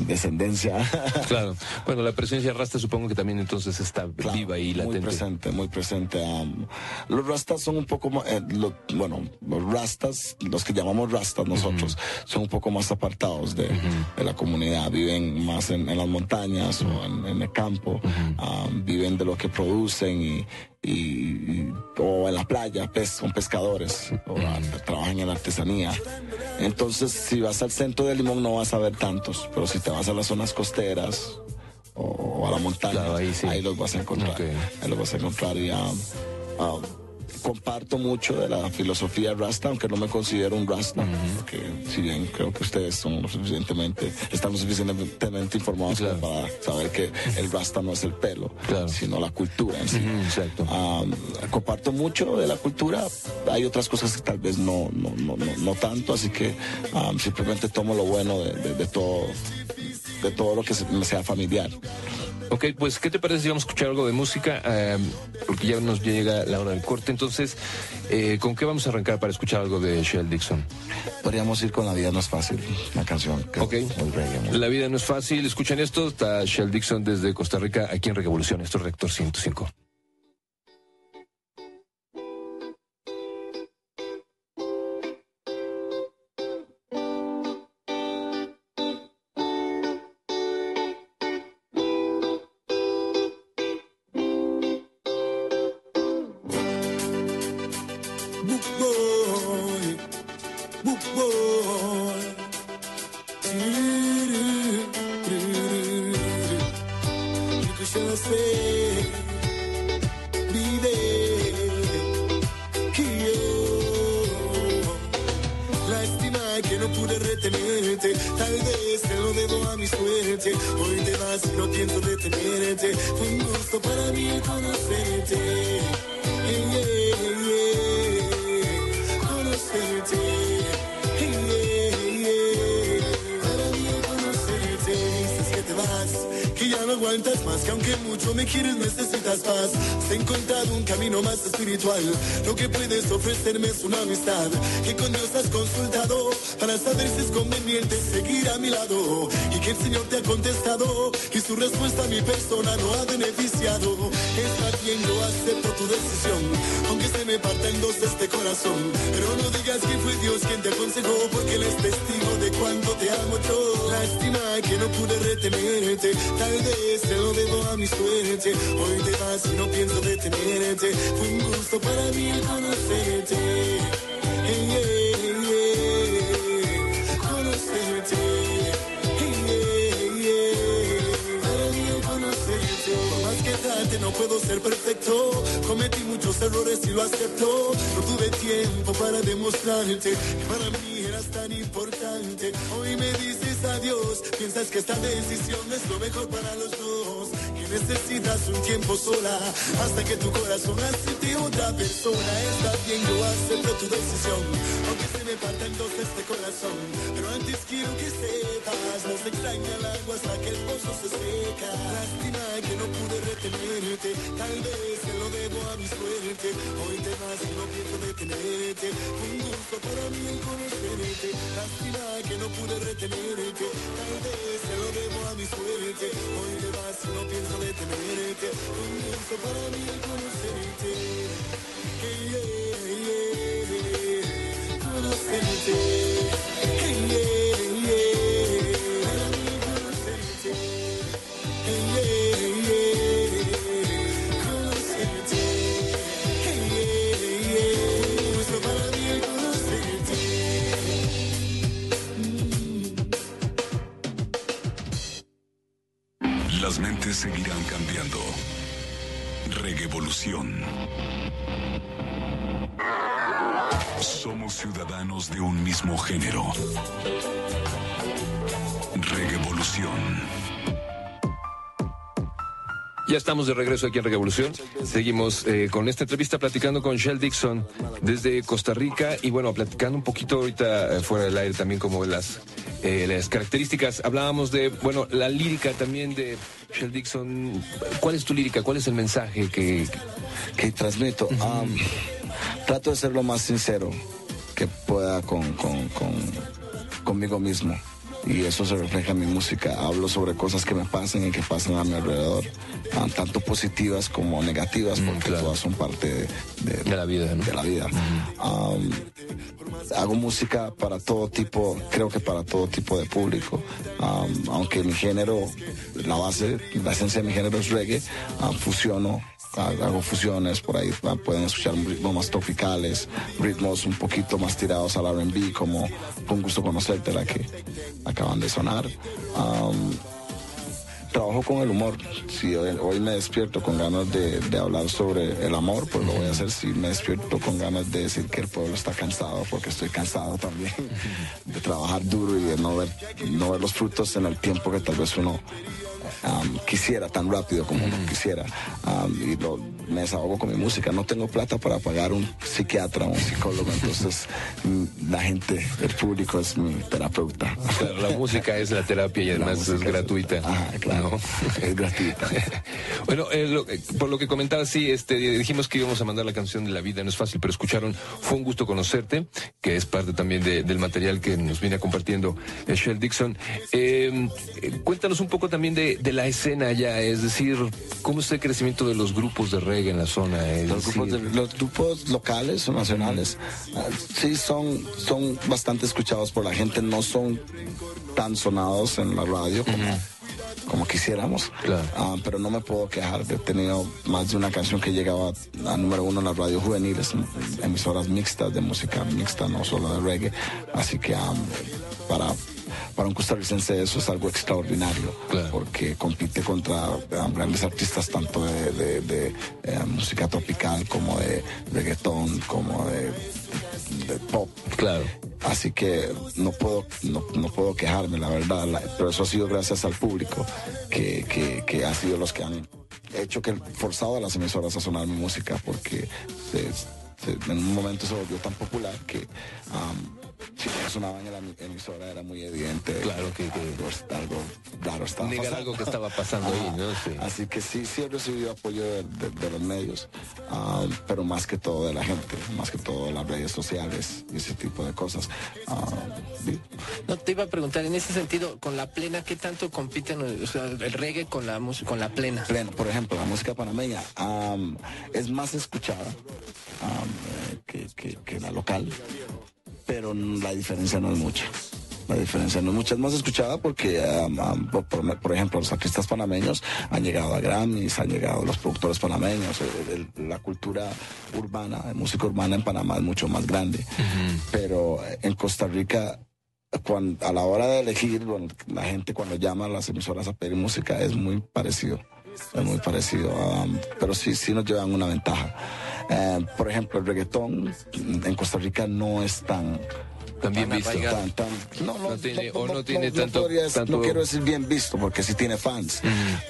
descendencia. Claro. Bueno, la presencia rasta supongo que también entonces está Claro, viva y Muy latente. presente, muy presente. Um, los rastas son un poco más, eh, lo- bueno, los rastas, los que llamamos rastas nosotros, son un poco más apartados de, de la comunidad. Viven más en, en las montañas o en, en el campo. Um, viven de lo que producen y, y- y- o en la playa, pes- son pescadores o trabajan en la artesanía. Entonces, si vas al centro de Limón no vas a ver tantos, pero si te vas a las zonas costeras o, o a la montaña, Claro, ahí sí. los vas a encontrar. Ahí los vas a encontrar y um, um, comparto mucho de la filosofía Rasta, aunque no me considero un Rasta, porque si bien creo que ustedes son lo suficientemente, están lo suficientemente informados para saber que el Rasta no es el pelo, Claro. sino la cultura en sí. Exacto. Um, comparto mucho de la cultura. Hay otras cosas que tal vez no, no, no, no, no tanto, así que um, simplemente tomo lo bueno de, de- de todo, de todo lo que me sea familiar. Ok, pues, ¿qué te parece si vamos a escuchar algo de música? Eh, porque ya nos llega la hora del corte. Entonces, eh, ¿con qué vamos a arrancar para escuchar algo de Shell Dixon? Podríamos ir con La vida no es fácil, una canción que Ok. reggae, La vida no es fácil. Escuchen esto. Está Shell Dixon desde Costa Rica, aquí en Revolución. Esto es Rector 105. Persona no ha beneficiado. Está bien, yo acepto tu decisión, aunque se me parta en dos este corazón. Pero no digas que fue Dios quien te aconsejó, porque Él es testigo de cuánto te amo yo. Lástima que no pude retenerte, tal vez te lo debo a mi suerte. Hoy te vas y no pienso detenerte. Fue un gusto para mí conocerte. Hey, ser perfecto. Cometí muchos errores y lo acepto. No tuve tiempo para demostrarte que para mí eras tan importante. Hoy me dices adiós. Piensas que esta decisión es lo mejor para los dos. Que necesitas un tiempo sola hasta que tu corazón acepte otra persona. Está bien, yo acepto tu decisión. Me parta en dos este corazón. Pero antes quiero que sepas, no se extraña el agua hasta que el pozo se seca. Lástima que no pude retenerte, tal vez se lo debo a mi suerte. Hoy te vas y no pienso detenerte. Un gusto para mí el conocerte. Lástima que no pude retenerte, tal vez se lo debo a mi suerte. Hoy te vas y no pienso detenerte. Un gusto para mí el conocerte. Yeah, Las mentes seguirán cambiando. Revolución. Somos ciudadanos de un mismo género. Revolución. Ya estamos de regreso aquí en Revolución. Seguimos eh, con esta entrevista platicando con Shell Dixon desde Costa Rica y bueno, platicando un poquito ahorita eh, fuera del aire también como las, eh, las características. Hablábamos de, bueno, la lírica también de Shell Dixon. ¿Cuál es tu lírica? ¿Cuál es el mensaje que... que transmito. Um, trato de ser lo más sincero que pueda con, con- con- conmigo mismo. Y eso se refleja en mi música. Hablo sobre cosas que me pasan y que pasan a mi alrededor, ah, tanto positivas como negativas, porque claro. todas son parte de, De la vida, ¿no? de la vida. Um, hago música para todo tipo, creo que para todo tipo de público. Um, aunque mi género, la base, la esencia de mi género es reggae, um, fusiono, hago fusiones por ahí, ah, pueden escuchar ritmos más tropicales, ritmos un poquito más tirados al R&B, como un gusto conocerte, la que acaban de sonar. Um, trabajo con el humor. Si hoy, hoy me despierto con ganas de, de hablar sobre el amor, pues lo voy a hacer. Si me despierto con ganas de decir que el pueblo está cansado, porque estoy cansado también de trabajar duro y de no ver, no ver los frutos en el tiempo que tal vez uno um, quisiera, tan rápido como quisiera. Um, y lo, me desahogo con mi música. No tengo plata para pagar un psiquiatra o un psicólogo, entonces mm, la gente, el público es mi terapeuta. Claro, la música es la terapia y además es música gratuita. Ajá, claro. ¿no? Es gratuita. Bueno, eh, lo- eh, por lo que comentaba, sí, este, dijimos que íbamos a mandar la canción de la vida, no es fácil, pero escucharon, fue un gusto conocerte, que es parte también de- del material que nos viene compartiendo eh, Shell Dixon. Eh, cuéntanos un poco también de, de la escena allá, es decir, cómo está el crecimiento de los grupos de reggae en la zona. Los grupos, de- los grupos locales o nacionales, ah, sí son, son bastante escuchados por la gente, no son tan sonados en la radio como, como quisiéramos, Claro. Ah, pero no me puedo quejar. He tenido más de una canción que llegaba a número uno en las radios juveniles, emisoras mixtas de música mixta, no solo de reggae. Así que ah, para, para un costarricense eso es algo extraordinario, Claro. porque compite contra ah, grandes artistas tanto de, de- de, eh, música tropical como de reggaetón, como de, de pop. Claro. Así que no puedo, no, no puedo quejarme, la verdad. la- pero eso ha sido gracias al público, que, que, que ha sido los que han hecho que forzado a las emisoras a sonar mi música, porque se- se- en un momento se volvió tan popular que um, si no sonaba en la emi- emisora era muy evidente. Claro que- que- algo, algo raro estaba Negar pasando. algo que estaba pasando ahí. ¿no? Sí. Así que sí, sí he recibido apoyo de, de- de los medios, ah, pero más que todo de la gente, más que todo de las redes sociales y ese tipo de cosas. Ah, sí. No te iba a preguntar, en ese sentido, con la plena, ¿qué tanto compiten o sea, el reggae con la música, con la plena? Pleno, por ejemplo, la música panameña am, es más escuchada eh, que, que- que la local, pero la diferencia no es mucha. La diferencia no es mucha, es más escuchada porque, por, por- por ejemplo, los artistas panameños han llegado a Grammys, han llegado los productores panameños, el- el- la cultura urbana, de música urbana en Panamá es mucho más grande, pero eh, en Costa Rica a la hora de elegir, bueno, la gente cuando llama a las emisoras a pedir música es muy parecido. Es muy parecido, um, pero sí, sí nos llevan una ventaja. Eh, por ejemplo, el reggaetón en Costa Rica no es tan... También visto. arraigado. tan- tan- no, No tiene- o no tiene tanto- podría dec- tanto- no quiero decir bien visto, porque sí tiene fans,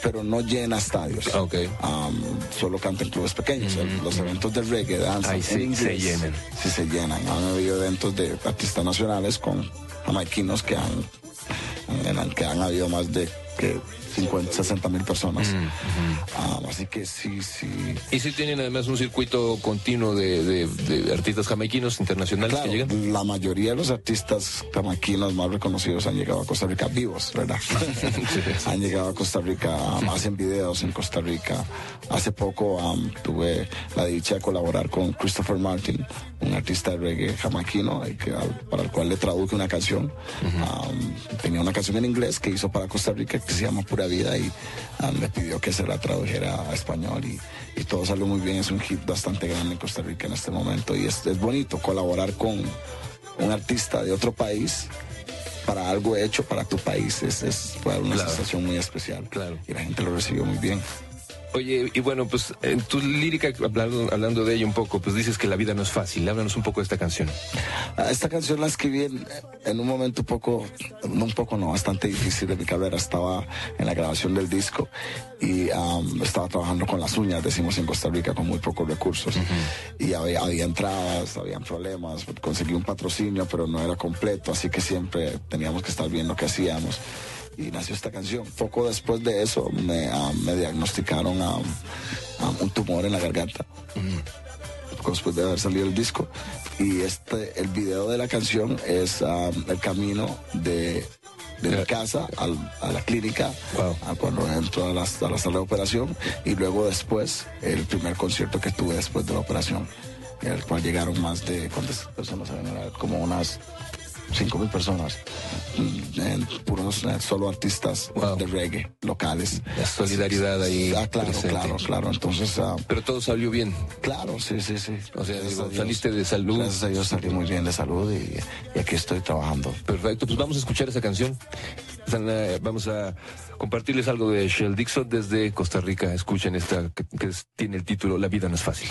pero no llena estadios. Ah, ok. Um, solo canta en clubes pequeños. Los eventos de reggae, danza, en sí se inglés, llenan. Sí se llenan. Han habido eventos de artistas nacionales con jamaiquinos que han, en el que han habido más de que 50, 60 mil personas. Ah, así que sí, sí. Y sí tienen además un circuito continuo de, de- de artistas jamaiquinos internacionales Claro, que llegan. la mayoría de los artistas jamaiquinos más reconocidos han llegado a Costa Rica vivos, ¿verdad? han llegado a Costa Rica, um, hacen videos en Costa Rica. Hace poco um, tuve la dicha de colaborar con Christopher Martin, un artista de reggae jamaiquino, que, para el cual le traduje una canción. Um, tenía una canción en inglés que hizo para Costa Rica que se llama Pura Vida y um, me pidió que se la tradujera a español y, y todo salió muy bien. Es un hit bastante grande en Costa Rica en este momento y es, es bonito colaborar con un artista de otro país para algo hecho para tu país. Es, es fue una Claro. sensación muy especial. Claro. Y la gente lo recibió muy bien. Oye, y bueno, pues en tu lírica, hablando, hablando de ello un poco, pues dices que la vida no es fácil. Háblanos un poco de esta canción. Ah, Esta canción la escribí en, en un momento un poco, no un poco, no, bastante difícil de mi carrera. Estaba en la grabación del disco y am, estaba trabajando con las uñas, decimos en Costa Rica, con muy pocos recursos. Y había, había entradas, habían problemas. Conseguí un patrocinio, pero no era completo, así que siempre teníamos que estar viendo qué hacíamos. Y nació esta canción. Poco después de eso me, me diagnosticaron am, un tumor en la garganta poco después de haber salido el disco. Y este, el video de la canción es um, el camino de, de mi casa al- a la clínica, Wow. a cuando entro a la, a la sala de operación y luego después el primer concierto que tuve después de la operación, en el cual llegaron más de, ¿cuántas personas Como unas cinco mil personas, mm, puros eh, solo artistas Wow. de reggae locales. La solidaridad ahí Ah, claro, presente. claro, claro. Entonces, ah, Pero todo salió bien. Claro, sí, sí, sí. O sea, digo, saliste de salud. Gracias a Dios salí muy bien de salud y, y aquí estoy trabajando. Perfecto, pues vamos a escuchar esa canción. Eh, Vamos a compartirles algo de Shell Dixon desde Costa Rica. Escuchen esta que, tiene el título La vida no es fácil.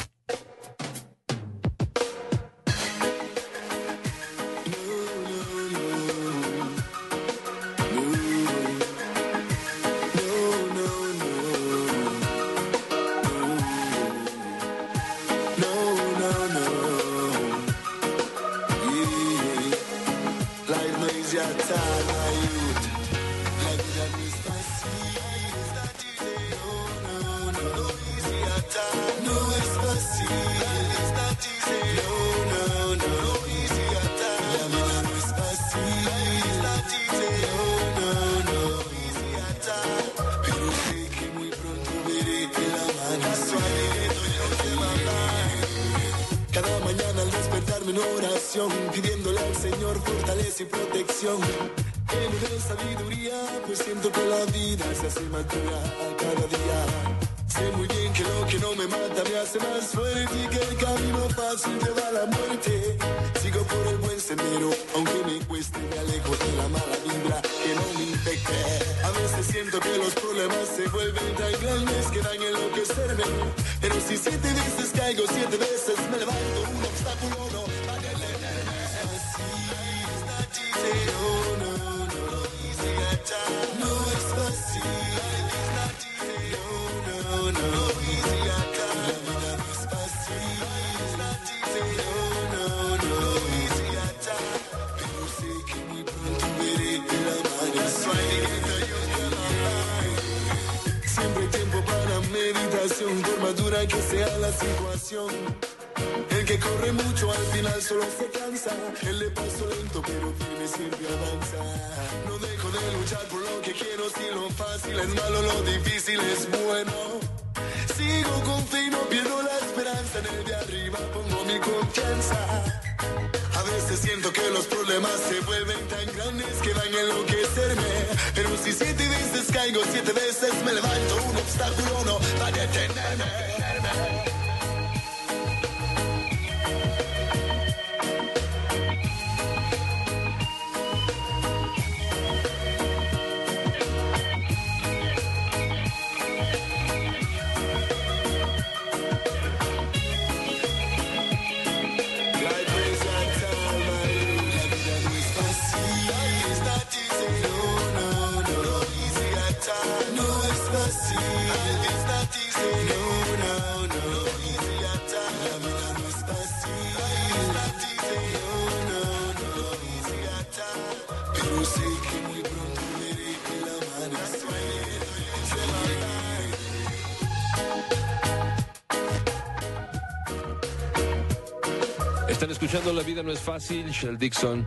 Están escuchando La vida no es fácil, Shell Dixon,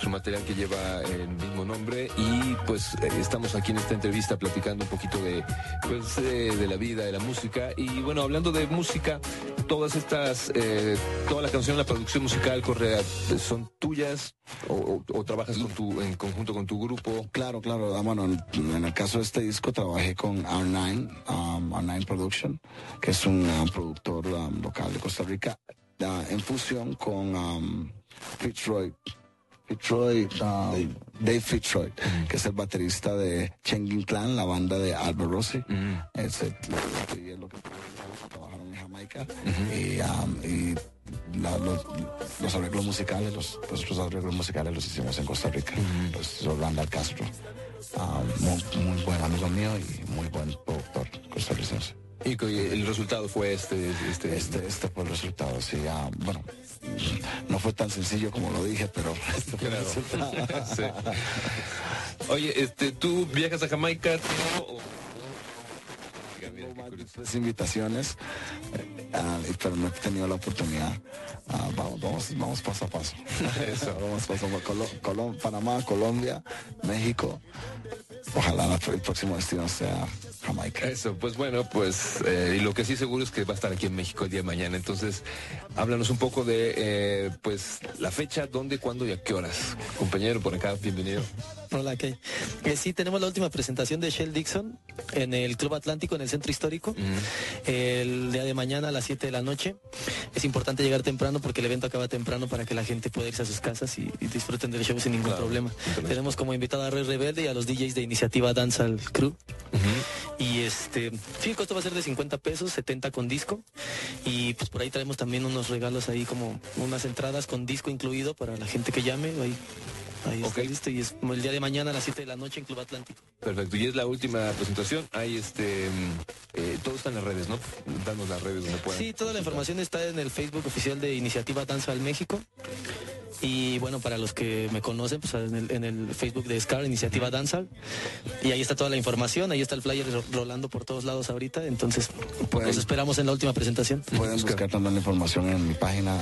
su material que lleva el mismo nombre y pues eh, estamos aquí en esta entrevista platicando un poquito de pues eh, de la vida, de la música y bueno, hablando de música, todas estas, eh, toda la canción, la producción musical, Correa, ¿son tuyas o, trabajas en conjunto con tu grupo? Claro, claro. ah, bueno, en, el caso de este disco trabajé con R9, um, R9 Production, que es un um, productor um, local de Costa Rica, ah, en fusión con um, Fitzroy, Fitzroy, um, Dave Fitzroy, que es el baterista de Chengin Clan, la banda de Albert Rossi. Lo que- lo que trabajaron en Jamaica. Y, um, y la- los, los arreglos musicales, los, los otros arreglos musicales los hicimos en Costa Rica. Los hizo Randall Castro. Um, muy, muy buen amigo mío y muy buen productor costarricense. Y el resultado fue este, este, Este, este fue el resultado, sí. ah, bueno, no fue tan sencillo como lo dije, pero este fue el resultado. Sí. Oye, este, ¿tú viajas a Jamaica? Invitaciones, eh, ah, y- pero no he tenido la oportunidad. Ah, vamos, vamos, vamos paso a paso. Eso. vamos paso a paso. Colo- Colom- Panamá, Colombia, México. Ojalá el próximo destino sea Jamaica. Eso, pues bueno, pues eh, y lo que sí seguro es que va a estar aquí en México el día de mañana. Entonces, háblanos un poco de eh, pues la fecha, dónde, cuándo y a qué horas. Compañero, por acá, bienvenido. Hola, Kay. Eh, sí, tenemos la última presentación de Shell Dixon en el Club Atlántico, en el Centro Histórico, el día de mañana a las 7 de la noche. Es importante llegar temprano porque el evento acaba temprano para que la gente pueda irse a sus casas y, y disfruten del show sin ningún Claro, problema. Tenemos como invitado a Rey Rebelde y a los DJs de Iniciativa Danza al Crew. Y este, sí, el costo va a ser de 50 pesos, 70 con disco. Y pues por ahí traemos también unos regalos ahí como unas entradas con disco incluido para la gente que llame. Ahí, ahí está Ok. listo. Y es el día de mañana a las 7 de la noche en Club Atlántico. Perfecto, y es la última presentación. Hay este, mm, eh, todo está en las redes, ¿no? Danos las redes donde puedan. Sí, toda la información está en el Facebook oficial de Iniciativa Danza al México. Y bueno, para los que me conocen, pues en el, en el Facebook de SCAR, Iniciativa Danza. Y ahí está toda la información, ahí está el flyer ro- rolando por todos lados ahorita. Entonces, Pueden- los esperamos en la última presentación. Pueden buscar también la información en mi página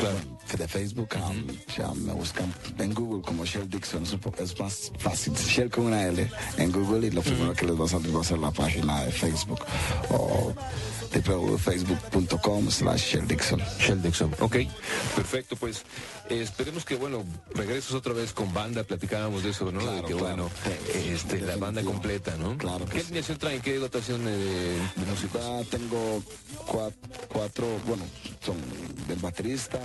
de Facebook. um, ya me buscan en Google como Shell Dixon. Es, más fácil. Shell con una L en Google y lo primero que les va a salir va a ser la página de Facebook o www.facebook.com slash Shell Dixon. Shell Dixon. Ok, perfecto, pues eh, esperemos que, bueno, regreses otra vez con banda, platicábamos de eso, ¿no? Claro, de que, claro. bueno, Sí, este, la banda completa, ¿no? Claro que ¿Qué sí. alineación traen? ¿Qué dotación de, de músicos? Ya tengo cua- cuatro, bueno, son del baterista,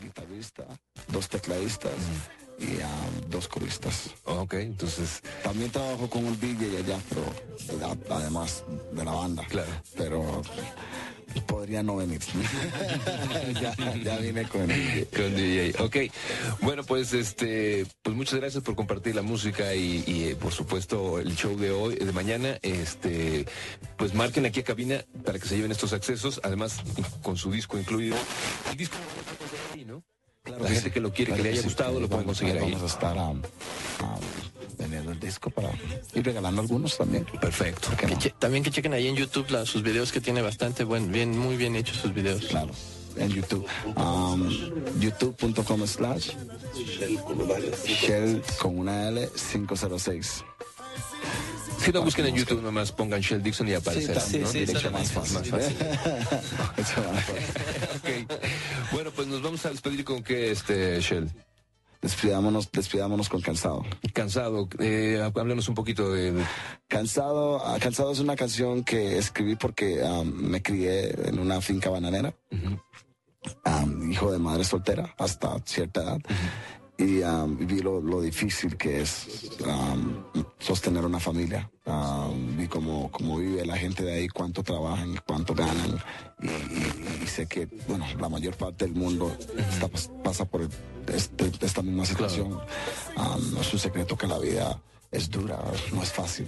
guitarrista, dos tecladistas y um, dos coristas. Ok, entonces, También trabajo con un DJ allá, pero a- además de la banda. Claro. Pero podría no venir. ya, ya vine con DJ. con DJ. Ok, bueno, pues este, pues muchas gracias por compartir la música y, y, eh, por supuesto el show de hoy, de mañana. Este, pues marquen aquí a cabina para que se lleven estos accesos, además con su disco incluido. El disco lo la gente que lo quiere, que le haya sí, gustado, lo pueden conseguir ahí. Vamos a estar um, um, vendiendo el disco para ir regalando algunos también. Perfecto. ¿Por qué Que no? che- también que chequen ahí en YouTube la- sus videos que tiene bastante buen, bien, muy bien hechos sus videos. Claro, en YouTube. Um, YouTube.com slash Shell con una L 506. Si lo busquen en YouTube, nomás pongan Shell Dixon y aparecerá, Sí, ¿no? sí, sale más, fácil. Eso vamos a despedir con qué, este, Shell. Despidámonos, despidámonos con cansado. Cansado. Eh, háblanos un poquito de, Cansado, ah, Cansado es una canción que escribí porque um, me crié en una finca bananera, um, hijo de madre soltera hasta cierta edad, y um, vi lo, lo difícil que es um, sostener una familia. Um, vi cómo, cómo vive la gente de ahí, cuánto trabajan y cuánto ganan, y, y- y sé que bueno, la mayor parte del mundo está- pasa por este- esta misma situación. Um, no es un secreto que la vida es dura, no es fácil.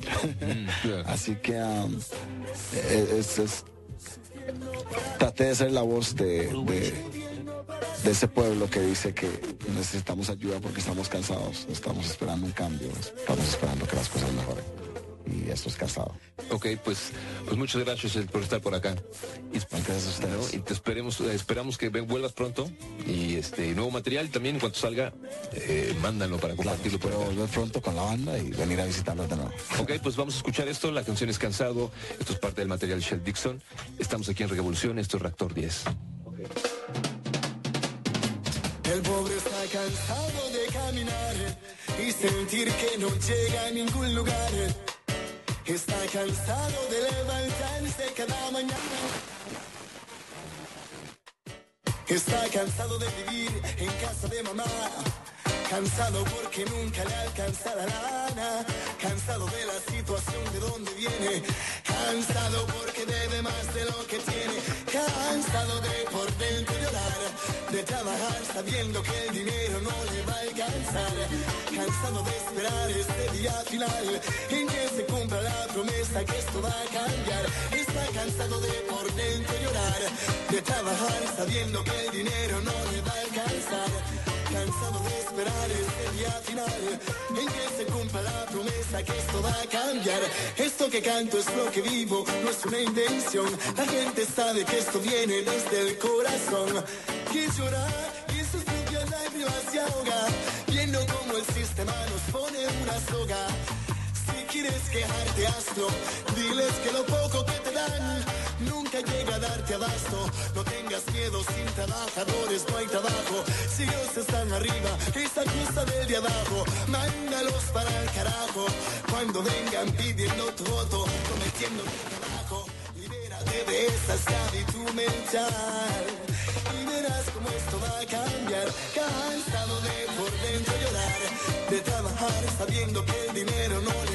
claro. Así que um, e- es, es- traté de ser la voz de, de, de ese pueblo que dice que necesitamos ayuda porque estamos cansados, estamos esperando un cambio, estamos esperando que las cosas mejoren. Y esto es cansado. Ok, pues, pues muchas gracias Shell, por estar por acá. Y, Gracias a ustedes. ¿no? y te esperemos, eh, esperamos que vuelvas pronto. Y este nuevo material también, en cuanto salga, eh, mándalo para Claro, compartirlo por acá. volver pronto con la banda y venir a visitarlos de nuevo. Ok, pues vamos a escuchar esto. La canción es Cansado. Esto es parte del material Shell Dixon. Estamos aquí en Revolución. Esto es Reactor 10. El pobre está cansado de caminar y sentir que no llega a ningún lugar. Está cansado de levantarse cada mañana. Está cansado de vivir en casa de mamá, Cansado porque nunca le alcanza la lana. Cansado de la situación de donde viene. Cansado porque debe más de lo que tiene. Cansado de. De trabajar sabiendo que el dinero no le va a alcanzar. Cansado de esperar este día final. En que se cumpla la promesa que esto va a cambiar. Está cansado de por dentro llorar. De trabajar sabiendo que el dinero no le va a alcanzar. Cansado de esperar este día final en que se cumpla la promesa que esto va a cambiar. Esto que canto es lo que vivo, no es una invención. La gente sabe que esto viene desde el corazón. Que llora y sus propias lágrimas se ahoga, viendo cómo el sistema nos pone una soga. Si quieres quejarte, hazlo. Diles que lo poco que te dan nunca llega a darte abasto. No tengas miedo, sin trabajadores no hay trabajo. Si ellos están arriba, es a costa del de abajo. Mándalos para el carajo. Cuando vengan pidiendo tu voto, prometiendo tu trabajo. Libérate de esa esclavitud mental. Y verás cómo esto va a cambiar. Cansado de por dentro llorar. De trabajar sabiendo que el dinero no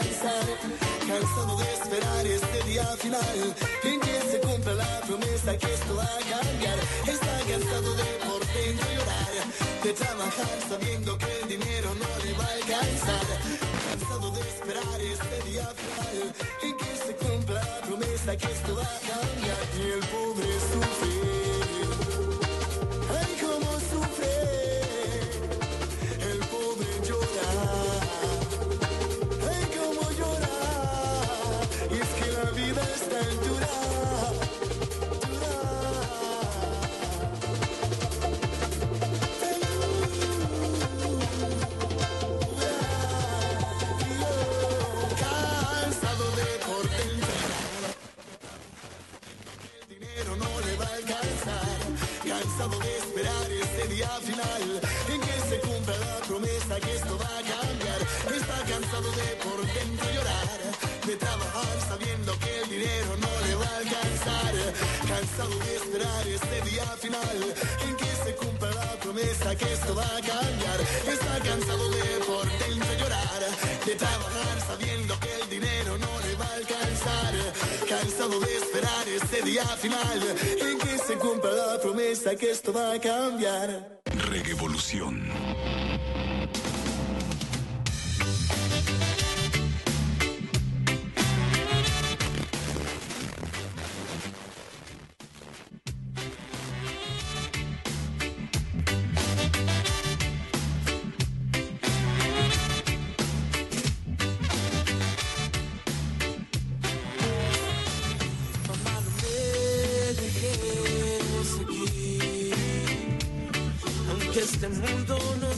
Cansado de esperar este día final. En que se cumpla la promesa que esto va a cambiar. Está cansado de por dentro llorar. De trabajar sabiendo que el dinero no le va a alcanzar. Cansado de esperar este día final. En que se cumpla la promesa que esto va a cambiar. Y el pobre Cansado de esperar ese día final en que se cumpla la promesa que esto va a cambiar. Está cansado de por dentro llorar, de trabajar sabiendo que el dinero no le va a alcanzar. Cansado de esperar este día final en que se cumpla la promesa que esto va a cambiar. Está cansado de por dentro llorar, de trabajar sabiendo final en que se cumpla la promesa que esto va a cambiar. Revolución. Aunque este mundo no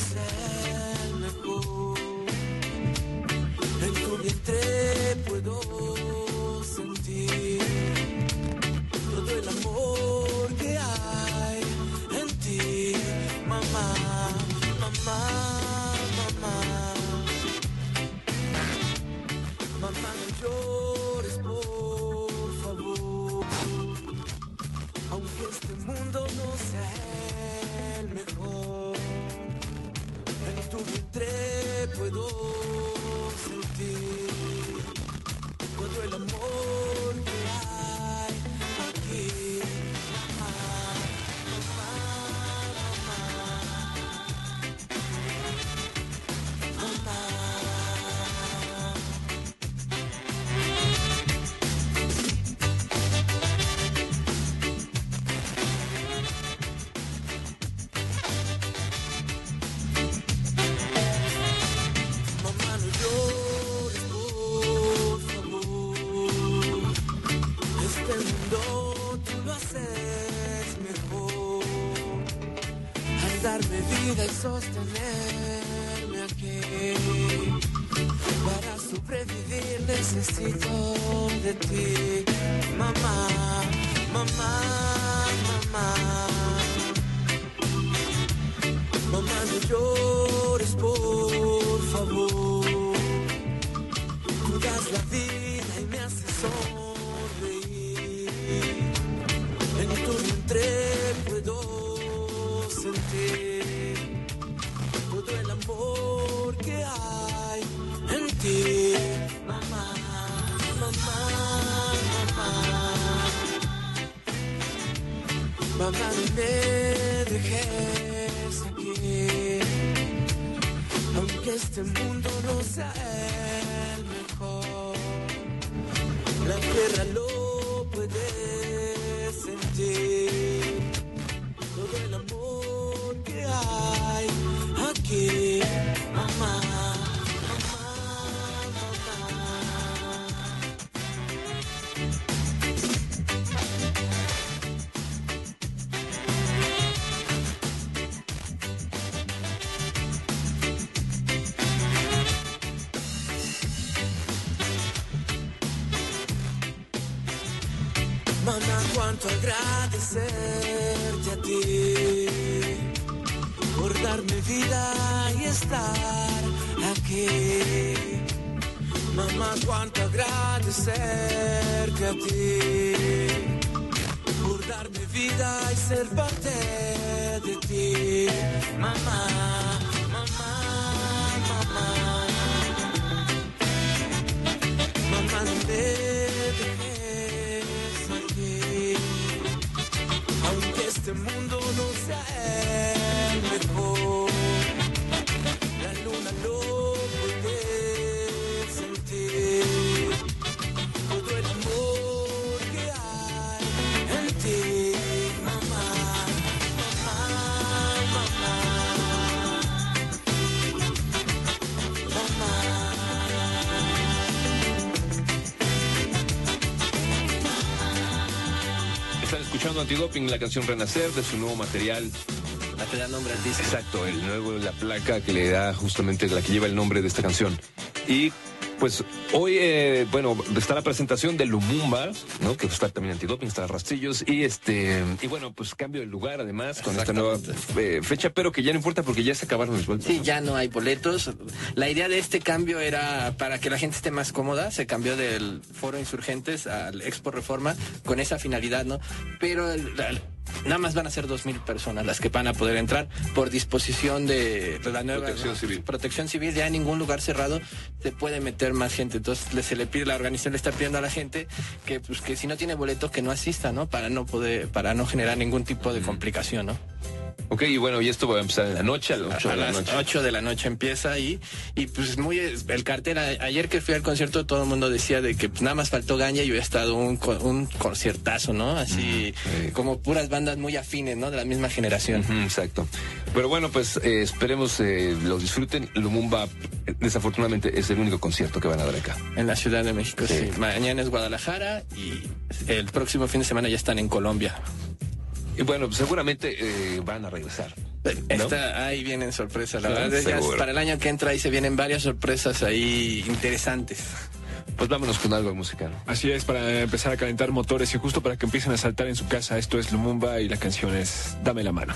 Antidoping, la canción Renacer de su nuevo material. La que da nombre al disco. Exacto, el nuevo, la placa que le da justamente la que lleva el nombre de esta canción. Y pues hoy, eh, bueno, está la presentación de Lumumba, ¿no? Que está también Antidoping, está Rastrillos. Y este, y bueno, pues cambio de lugar además con esta nueva eh, fecha, pero que ya no importa porque ya se acabaron los boletos. Sí, ya no hay boletos. La idea de este cambio era para que la gente esté más cómoda. Se cambió del Foro Insurgentes al Expo Reforma con esa finalidad, ¿no? Pero el- nada más van a ser dos mil personas las que van a poder entrar por disposición de la nueva Protección Civil. Protección Civil. Ya en ningún lugar cerrado se puede meter más gente. Entonces se le pide, la organización le está pidiendo a la gente que, pues, que si no tiene boletos que no asista, ¿no? Para no poder, para no generar ningún tipo de complicación, ¿no? Ok, y bueno, y esto va a empezar en la noche, a las 8 a de la las noche. 8 de la noche empieza ahí y pues muy el cartel a- ayer que fui al concierto todo el mundo decía de que pues, nada más faltó Gaña y hubiera estado un, un conciertazo, ¿no? Así como puras bandas muy afines, ¿no? De la misma generación. Exacto. Pero bueno, pues eh, esperemos eh, lo disfruten. Lumumba, desafortunadamente, es el único concierto que van a dar acá. En la Ciudad de México, sí. Sí. Mañana es Guadalajara y el próximo fin de semana ya están en Colombia. Y bueno, pues, seguramente eh, van a regresar. ahí vienen sorpresas, la Sí, verdad. seguro. para el año que entra ahí se vienen varias sorpresas ahí interesantes. Pues vámonos con algo. ¿no? Así es, para empezar a calentar motores y justo para que empiecen a saltar en su casa. Esto es Lumumba y la canción es Dame la mano.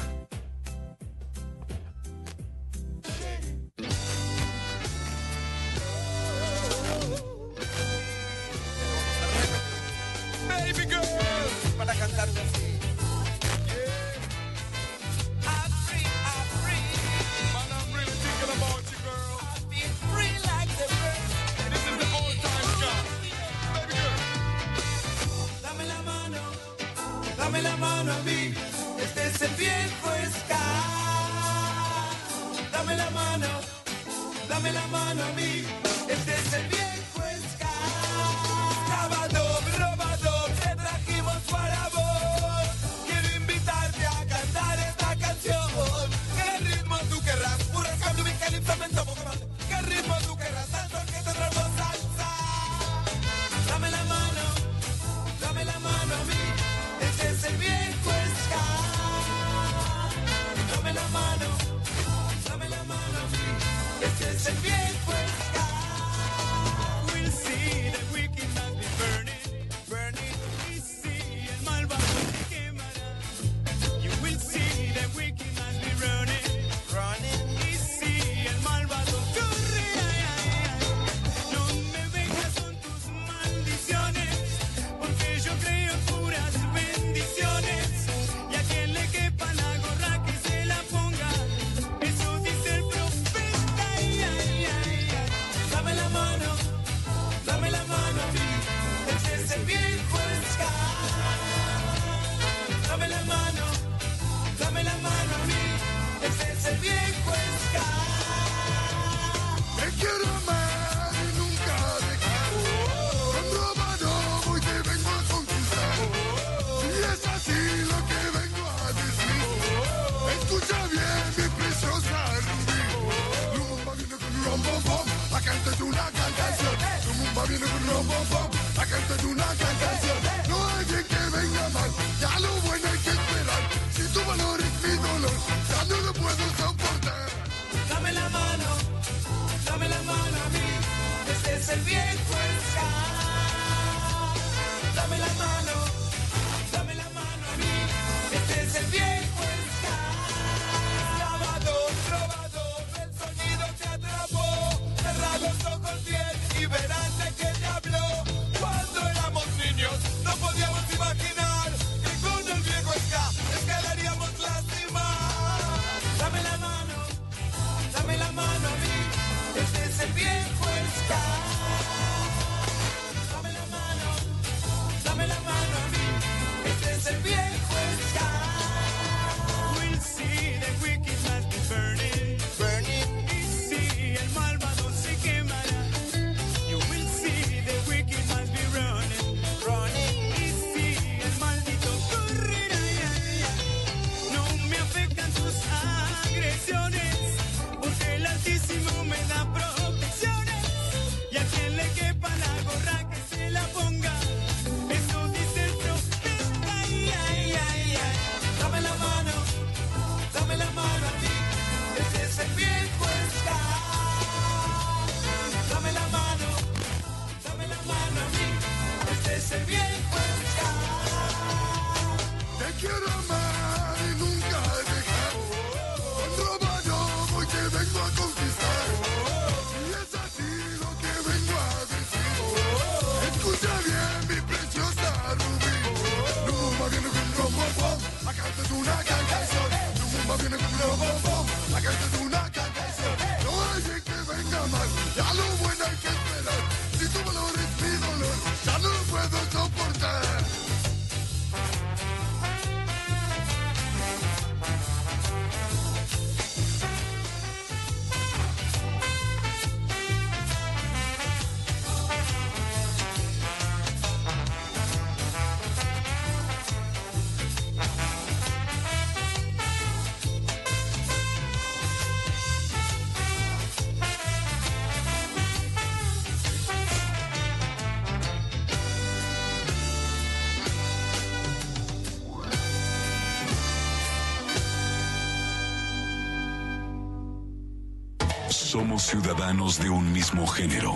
Somos ciudadanos de un mismo género.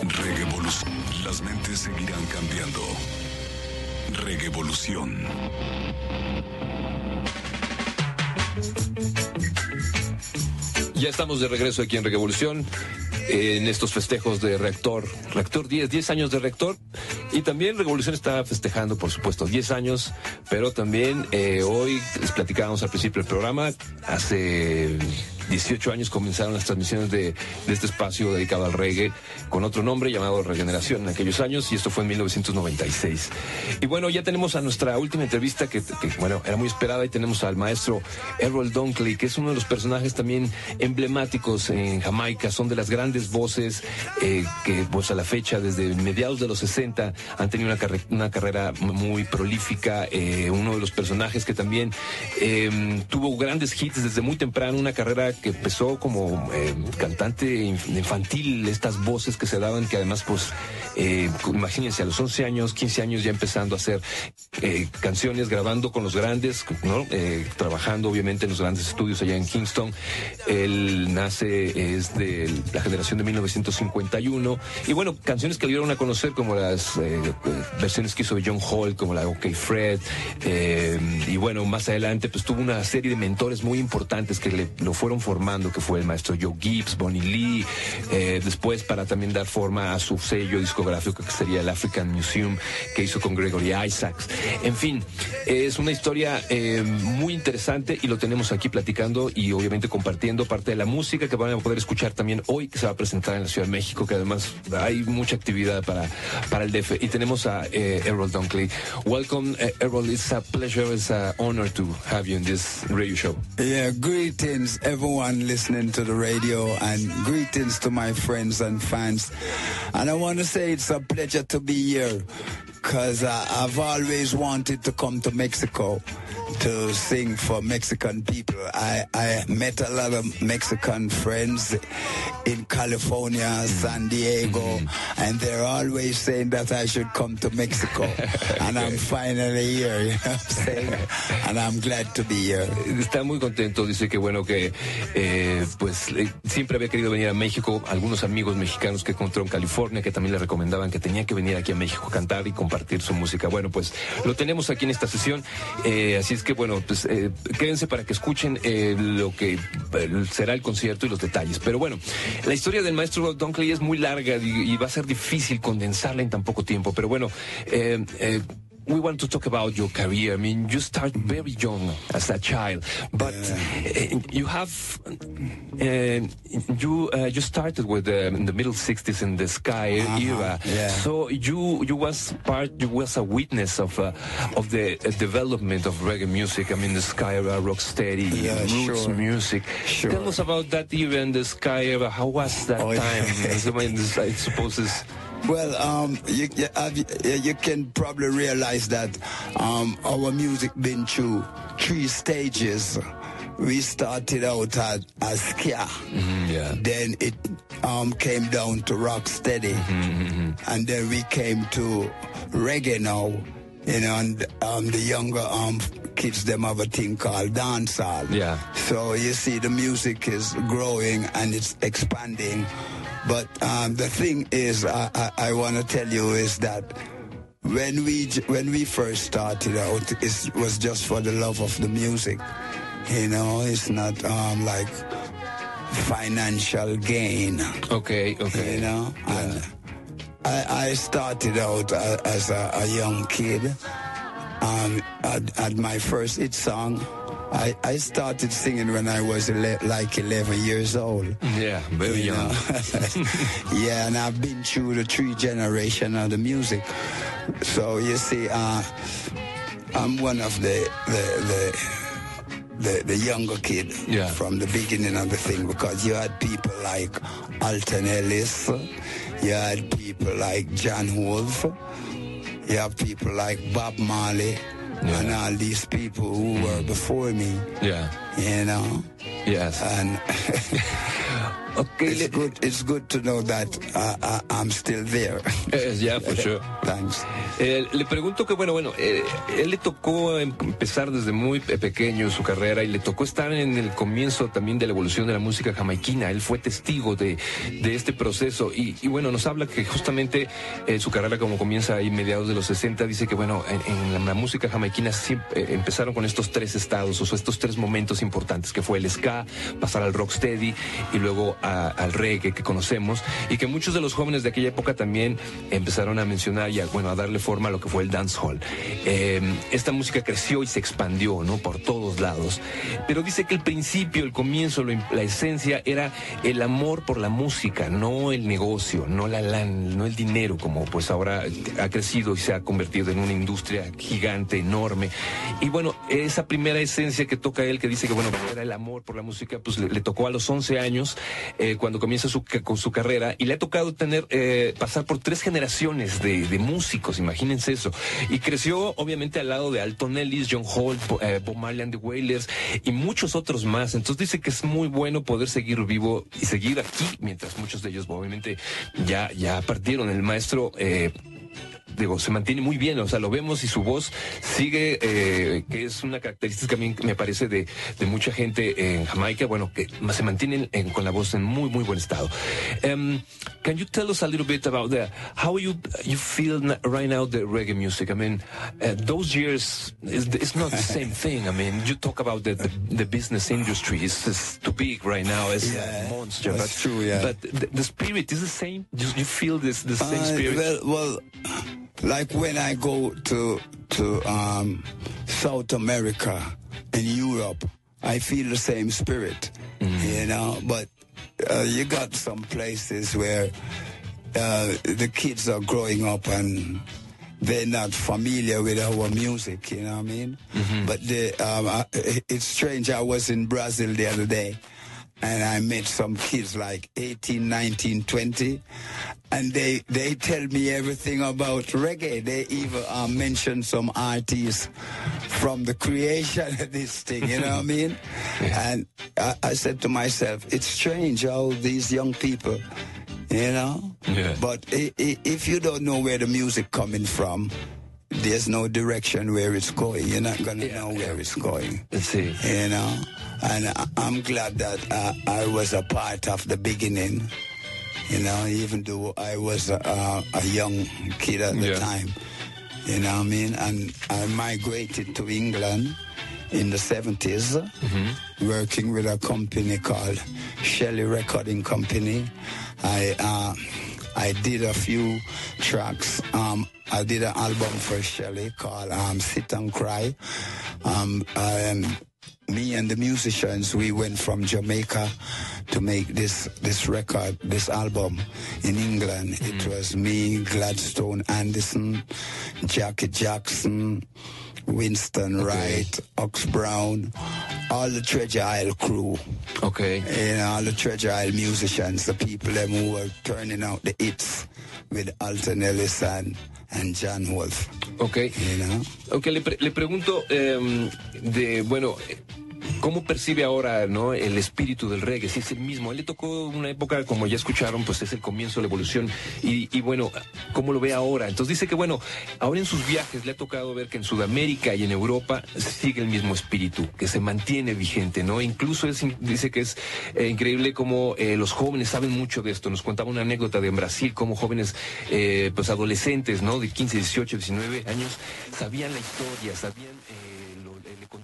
Regevolución. Las mentes seguirán cambiando. Regevolución. Ya estamos de regreso aquí en Revolución, en estos festejos de Reactor. Reactor 10, 10 años de Reactor. Y también Revolución está festejando, por supuesto, 10 años, pero también eh, hoy les platicábamos al principio del programa, hace 18 años comenzaron las transmisiones de, de este espacio dedicado al reggae con otro nombre llamado Regeneración en aquellos años y esto fue en 1996. Y bueno, ya tenemos a nuestra última entrevista que, bueno, era muy esperada y tenemos al maestro Errol Dunkley, que es uno de los personajes también emblemáticos en Jamaica, son de las grandes voces eh, que pues a la fecha, desde mediados de los 60, han tenido una, una carrera muy prolífica, eh, uno de los personajes que también eh, tuvo grandes hits desde muy temprano, una carrera que empezó como eh, cantante inf- infantil, estas voces que se daban, que además pues, eh, imagínense, a los 11 años, 15 años ya empezando a hacer eh, canciones, grabando con los grandes, ¿no? Trabajando obviamente en los grandes estudios allá en Kingston. Él nace, es de la generación de 1951. Y bueno, canciones que le dieron a conocer como las versiones que hizo John Hall, como la OK Fred. y bueno, más adelante pues tuvo una serie de mentores muy importantes que le, lo fueron formando, que fue el maestro Joe Gibbs, Bonnie Lee, eh, después para también dar forma a su sello discográfico que sería el African Museum, que hizo con Gregory Isaacs. En fin, es una historia eh, muy interesante y lo tenemos aquí platicando y obviamente compartiendo parte de la música que van a poder escuchar también hoy, que se va a presentar en la Ciudad de México, que además hay mucha actividad para, para el DF. Y tenemos a eh, Errol Dunkley. Welcome, Errol. It's a pleasure, it's an honor to have you in this radio show. Yeah, greetings everyone listening to the radio and greetings to my friends and fans. And I want to say it's a pleasure to be here because uh, I've always wanted to come to Mexico to sing for Mexican people. I, I met a lot of Mexican friends in California, San Diego, and they're always saying that I should come to Mexico. and I'm finally here, you know what I'm saying? And I'm glad to be here. Está muy contento, dice que bueno que eh, pues eh, siempre había querido venir a México, algunos amigos mexicanos que encontró en California que también le recomendaban que tenía que venir aquí a México a cantar y compartir su música. Bueno, pues lo tenemos aquí en esta sesión, eh, así es que bueno, pues quédense para que escuchen lo que será el concierto y los detalles. Pero bueno, la historia del maestro Dunkley es muy larga y, y va a ser difícil condensarla en tan poco tiempo, pero bueno, eh, we want to talk about your career. I mean, you start very young as a child, but uh, you have uh, you uh, you started with uh, in the middle '60s in the Sky era. yeah. So you you was part you was a witness of uh, of the uh, development of reggae music. I mean, the Sky era, rocksteady, Yeah, roots sure. music. Sure. Tell us about that era in the Sky era. How was that Oh, yeah. time? I mean, I suppose it's Well, um, you, you, have, you can probably realize that um, our music been through three stages. We started out at, as ska, yeah. then it um, came down to rock steady, and then we came to reggae now. You know, and um, the younger um, kids them have a thing called dancehall. Yeah. So you see, the music is growing and it's expanding. But um, the thing is, I, I, I want to tell you is that when we when we first started out, it was just for the love of the music. You know, it's not um, like financial gain. okay. Okay. You know, and I, I started out uh, as a, a young kid. Um, at, at my first hit song, I, I started singing when I was ele- like 11 years old. Yeah, very You young. yeah, and I've been through the three generation of the music. So you see, uh, I'm one of the the the the, the younger kid Yeah. from the beginning of the thing because you had people like Alton Ellis, you had people like John Wolfe, you have people like Bob Marley, and all these people who were mm. before me, Yeah. You know. Yes. And Okay, it's good. It's good to know that uh, uh, I'm still there. Yes, yeah, for sure. Thanks. Eh, le pregunto que, bueno, bueno, eh, él le tocó em- empezar desde muy pe- pequeño su carrera y le tocó estar en el comienzo también de la evolución de la música jamaiquina. Él fue testigo de, de este proceso y, y, bueno, nos habla que justamente eh, su carrera como comienza ahí mediados de los 60, dice que, bueno, en, en la, la música jamaiquina siempre, eh, empezaron con estos tres estados, o sea, estos tres momentos importantes, que fue el ska, pasar al rocksteady y luego a- al reggae que conocemos y que muchos de los jóvenes de aquella época también empezaron a mencionar y a, bueno, a darle forma a lo que fue el dancehall. Eh, esta música creció y se expandió, ¿no? Por todos lados. Pero dice que el principio, el comienzo, lo la esencia era el amor por la música, no el negocio, no la no el dinero, como pues ahora ha crecido y se ha convertido en una industria gigante, enorme. Y bueno, esa primera esencia que toca él, que dice que bueno, era el amor por la música, pues le, tocó a los 11 años, eh, cuando comienza su, con su carrera, y le ha tocado tener, eh, pasar por tres generaciones de, de músicos, imagínense eso. Y creció, obviamente, al lado de Alton Ellis, John Holt, Bo- eh, Marley and the Wailers, y muchos otros más. Entonces dice que es muy bueno poder seguir vivo y seguir aquí, mientras muchos de ellos, obviamente, ya, ya partieron. El maestro, eh, digo, se mantiene muy bien, o sea, lo vemos y su voz sigue, eh, que es una característica también que me parece de, de mucha gente en Jamaica, bueno, que se mantienen en- con la voz en muy, muy buen estado. Um, can you tell us a little bit about that? How you you feel right now the reggae music? I mean, uh, those years, is it's not the same thing. I mean, you talk about the, the, the business industry, it's, it's too big right now, it's Yeah, a monster. that's but, true, yeah. But the, the spirit is the same? You, you feel this the same Uh, spirit? well, well, like when I go to to um, South America and Europe, I feel the same spirit, you know. But uh, you got some places where uh, the kids are growing up and they're not familiar with our music, you know what I mean? But the, um, I, it's strange. I was in Brazil the other day and I met some kids like 18, 19, 20, and they they tell me everything about reggae. They even uh, mention some artists from the creation of this thing. You know what I mean? And I, I said to myself, it's strange how these young people, you know. Yeah. But if you don't know where the music coming from. There's no direction where it's going. You're not gonna know where it's going Let's see. you know. And I, I'm glad that uh, I was a part of the beginning, you know, even though I was a, a, young kid at the Yeah. time, you know what I mean? And I migrated to England in the 70s, working with a company called Shelley Recording Company. I, uh, I did a few tracks. Um, I did an album for Shelley called um, Sit and Cry. Um, um, me and the musicians, we went from Jamaica to make this this record, this album in England. It was me, Gladstone Anderson, Jackie Jackson, Winston Wright, Ox Brown, all the Treasure Isle crew. Okay. And all the Treasure Isle musicians, the people them who were turning out the hits with Alton Ellis and, and John Wolf. Ok. You know? Ok, le, pre- le pregunto de, bueno, eh, ¿cómo percibe ahora no el espíritu del reggae? Si es el mismo. Él le tocó una época, como ya escucharon, pues es el comienzo de la evolución. Y, bueno, ¿cómo lo ve ahora? Entonces dice que, bueno, ahora en sus viajes le ha tocado ver que en Sudamérica y en Europa sigue el mismo espíritu, que se mantiene vigente, ¿no? Incluso es, dice que es eh, increíble cómo eh, los jóvenes saben mucho de esto. Nos contaba una anécdota de en Brasil, cómo jóvenes, eh, pues adolescentes, ¿no? De 15, 18, 19 años, sabían la historia, sabían...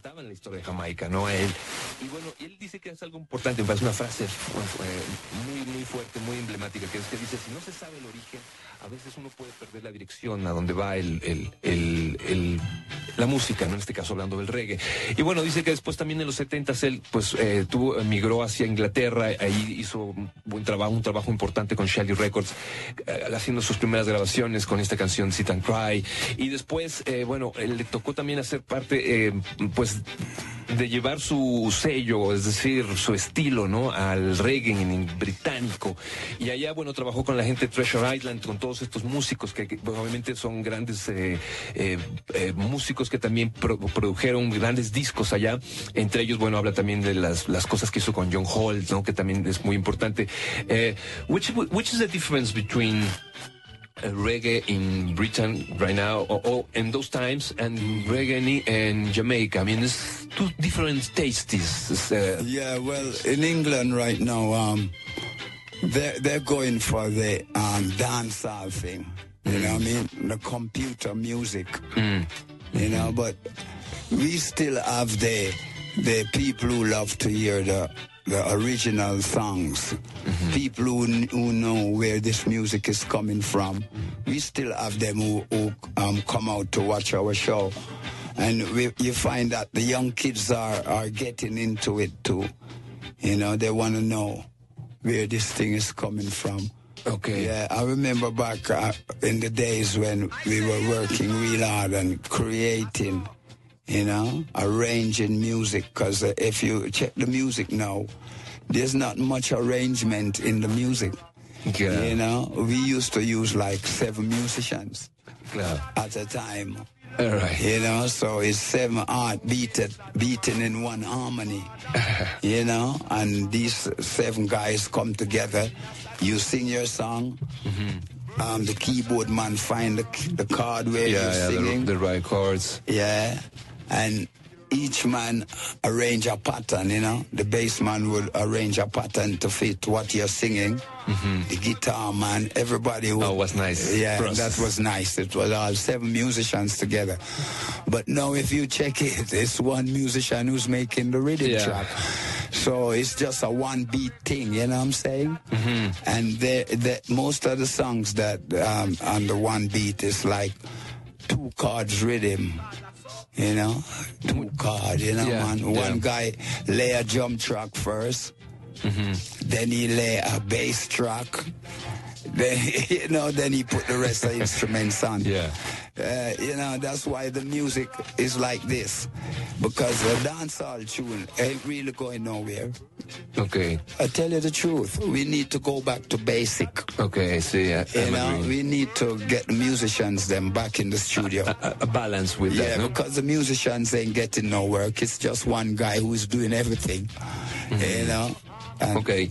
contaban la historia de Jamaica, ¿no? Él. Y bueno, él dice que es algo importante, me parece una frase muy, muy fuerte, muy emblemática, que es que dice, si no se sabe el origen, a veces uno puede perder la dirección a donde va el, la música, ¿no? En este caso hablando del reggae. Y bueno, dice que después también en los 70 él pues eh, tuvo, emigró hacia Inglaterra, ahí hizo un trabajo, importante con Shelly Records, eh, haciendo sus primeras grabaciones con esta canción Sit and Cry. Y después, eh, bueno, le tocó también hacer parte, eh, pues, de llevar su sello, es decir, su estilo, ¿no? Al reggae en británico. Y allá, bueno, trabajó con la gente de Treasure Island, con todos estos músicos que, que, obviamente son grandes eh, eh, eh, músicos que también pro- produjeron grandes discos allá. Entre ellos, bueno, habla también de las, las cosas que hizo con John Holt, ¿no? Que también es muy importante. Which, which is the difference between reggae in Britain right now, or, or in those times, and reggae in, Jamaica. I mean, it's two different tastes. Uh, Yeah, well, in England right now, um, they're, they're going for the um, dancehall thing. You know what I mean? The computer music. You know, but we still have the the people who love to hear the the original songs. People who, who know where this music is coming from. We still have them who, who um, come out to watch our show. And we, you find that the young kids are, are getting into it too. You know, they want to know where this thing is coming from. Okay. Yeah, I remember back uh, in the days when we were working real hard and creating, you know, arranging music. Because uh, if you check the music now, there's not much arrangement in the music. Yeah. You know, we used to use like seven musicians claro. at a time. All right. You know, so it's seven art beaten, beaten in one harmony. you know, and these seven guys come together. You sing your song. Um, the keyboard man find the, the chord where Yeah, you're yeah, singing. the, the right chords. Yeah, and each man arrange a pattern, you know. The bass man will arrange a pattern to fit what you're singing. The guitar man, everybody would. Oh, was nice Yeah, that was nice. It was all seven musicians together. But now if you check it, it's one musician who's making the rhythm Yeah. track. So it's just a one beat thing, you know what I'm saying? And the, the, most of the songs that um, on the one beat is like two chords rhythm. You know, two chord. You know, Yeah, man. yeah. One guy lay a drum track 1st mm-hmm. then he lay a bass track. Then you know, then he put the rest of the instruments on. Yeah. Uh, you know, that's why the music is like this, because the dancehall tune ain't really going nowhere. Okay. I tell you the truth, we need to go back to basic. Okay, see, yeah, You I'm know, agreeing. we need to get the musicians them back in the studio. a, a balance with Yeah, that, no? because the musicians ain't getting no work. It's just one guy who's doing everything. You know? And Ok.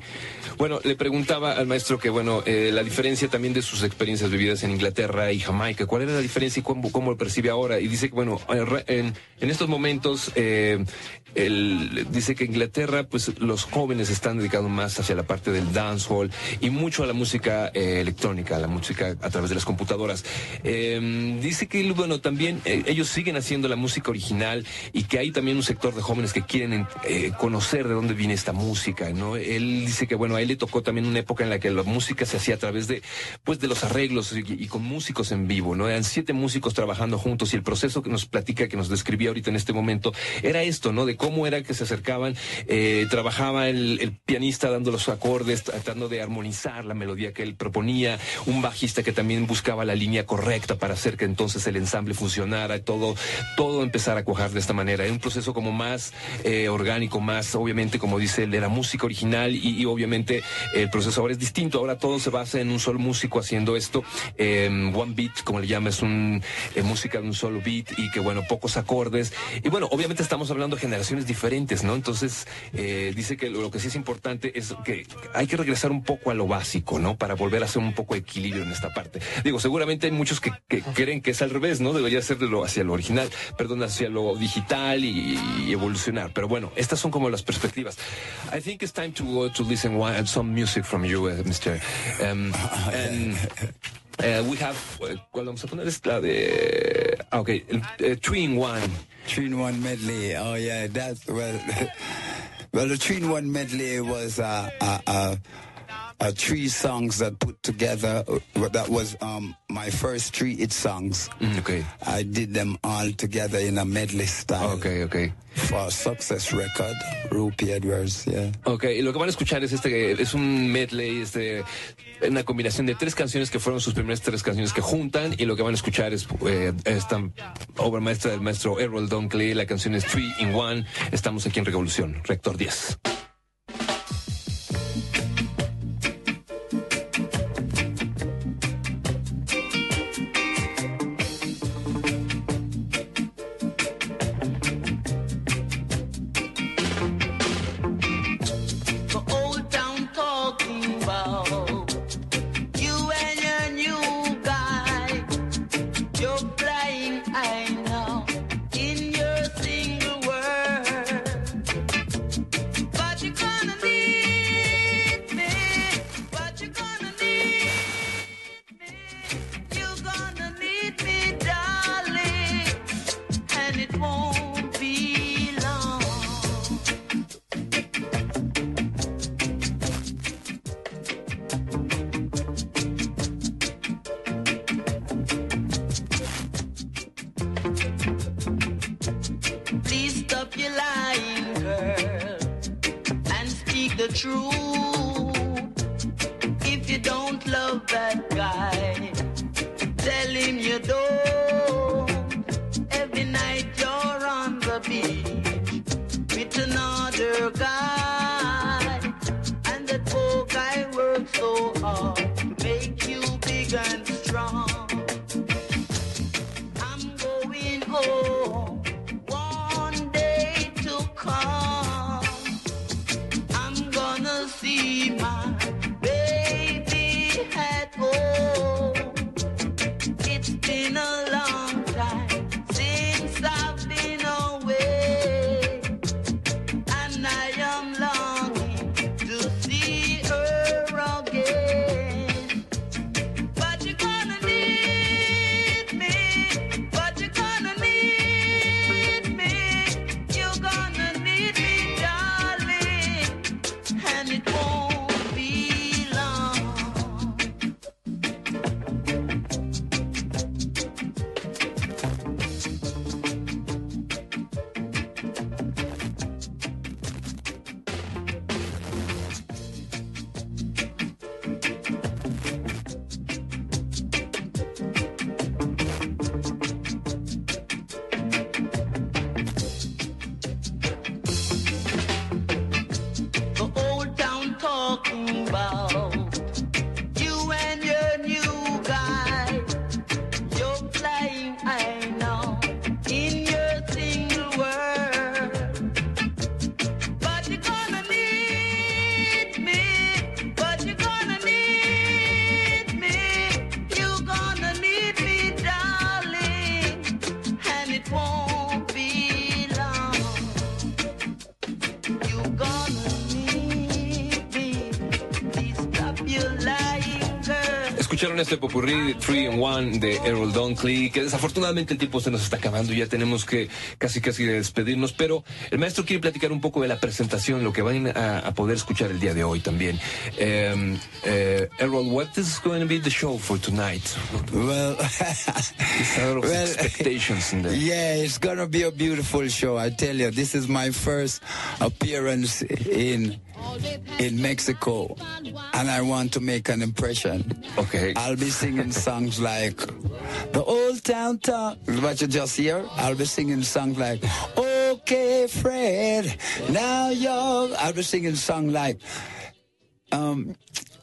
Bueno, le preguntaba al maestro que, bueno, eh, la diferencia también de sus experiencias vividas en Inglaterra y Jamaica, ¿cuál era la diferencia y cómo, cómo lo percibe ahora? Y dice que, bueno, en, en estos momentos, eh, él dice que Inglaterra, pues los jóvenes están dedicados más hacia la parte del dancehall y mucho a la música eh, electrónica, a la música a través de las computadoras. Eh, dice que, bueno, también eh, ellos siguen haciendo la música original y que hay también un sector de jóvenes que quieren eh, conocer de dónde viene esta música, ¿no? Él dice que, bueno, a él le tocó también una época en la que la música se hacía a través de, pues, de los arreglos y, y con músicos en vivo, ¿no? Eran siete músicos trabajando juntos y el proceso que nos platica, que nos describía ahorita en este momento, era esto, ¿no? De cómo era que se acercaban, eh, trabajaba el, pianista dando los acordes, tratando de armonizar la melodía que él proponía, un bajista que también buscaba la línea correcta para hacer que entonces el ensamble funcionara, todo, todo empezara a cuajar de esta manera. Era un proceso como más eh, orgánico, más, obviamente, como dice él, de la música original y, obviamente el proceso ahora es distinto. Ahora todo se basa en un solo músico haciendo esto. eh, one beat, como le llama, es un eh, música de un solo beat y que, bueno, pocos acordes. Y bueno, obviamente estamos hablando de generaciones diferentes, ¿no? Entonces, eh, dice que lo, lo que sí es importante es que hay que regresar un poco a lo básico, ¿no? Para volver a hacer un poco de equilibrio en esta parte. Digo, seguramente hay muchos que, que creen que es al revés, ¿no? Debería ser de lo hacia lo original, perdón, hacia lo digital y, y evolucionar. Pero bueno, estas son como las perspectivas. I think it's time to go to listen one, some music from you, uh, Mr. Um, and uh, we have, uh, ¿cuál vamos a poner? Es la de, ah, ok, eh, Three in One. Three in one medley. Oh yeah, that's well. well, the three in one medley was uh, uh, uh, uh, three songs that put together. uh, That was um, my first three hit songs. Mm, ok. I did them all together in a medley style. Ok, ok. For Success Record, Rupee Edwards, yeah. Ok, y lo que van a escuchar es este, es un medley, este, una combinación de tres canciones que fueron sus primeras tres canciones que juntan y lo que van a escuchar es eh, esta obra maestra del maestro Errol Dunkley, la canción es Three in One, estamos aquí en Revolución, Rector 10. Escucharon este popurrí 3 in 1 de Errol Dunkley, que desafortunadamente el tiempo se nos está acabando, ya tenemos que casi casi despedirnos, pero el maestro quiere platicar un poco de la presentación, lo que van a, a poder escuchar el día de hoy también. Um, uh, Errol, what is going to be the show for tonight? Well, Well, expectations in there. yeah, it's gonna be a beautiful show. I tell you, this is my first appearance in in Mexico, and I want to make an impression. Okay. I'll be singing songs like the Old Town Talk, what you just hear. I'll be singing songs like Okay, Fred, now you're. I'll be singing songs like um.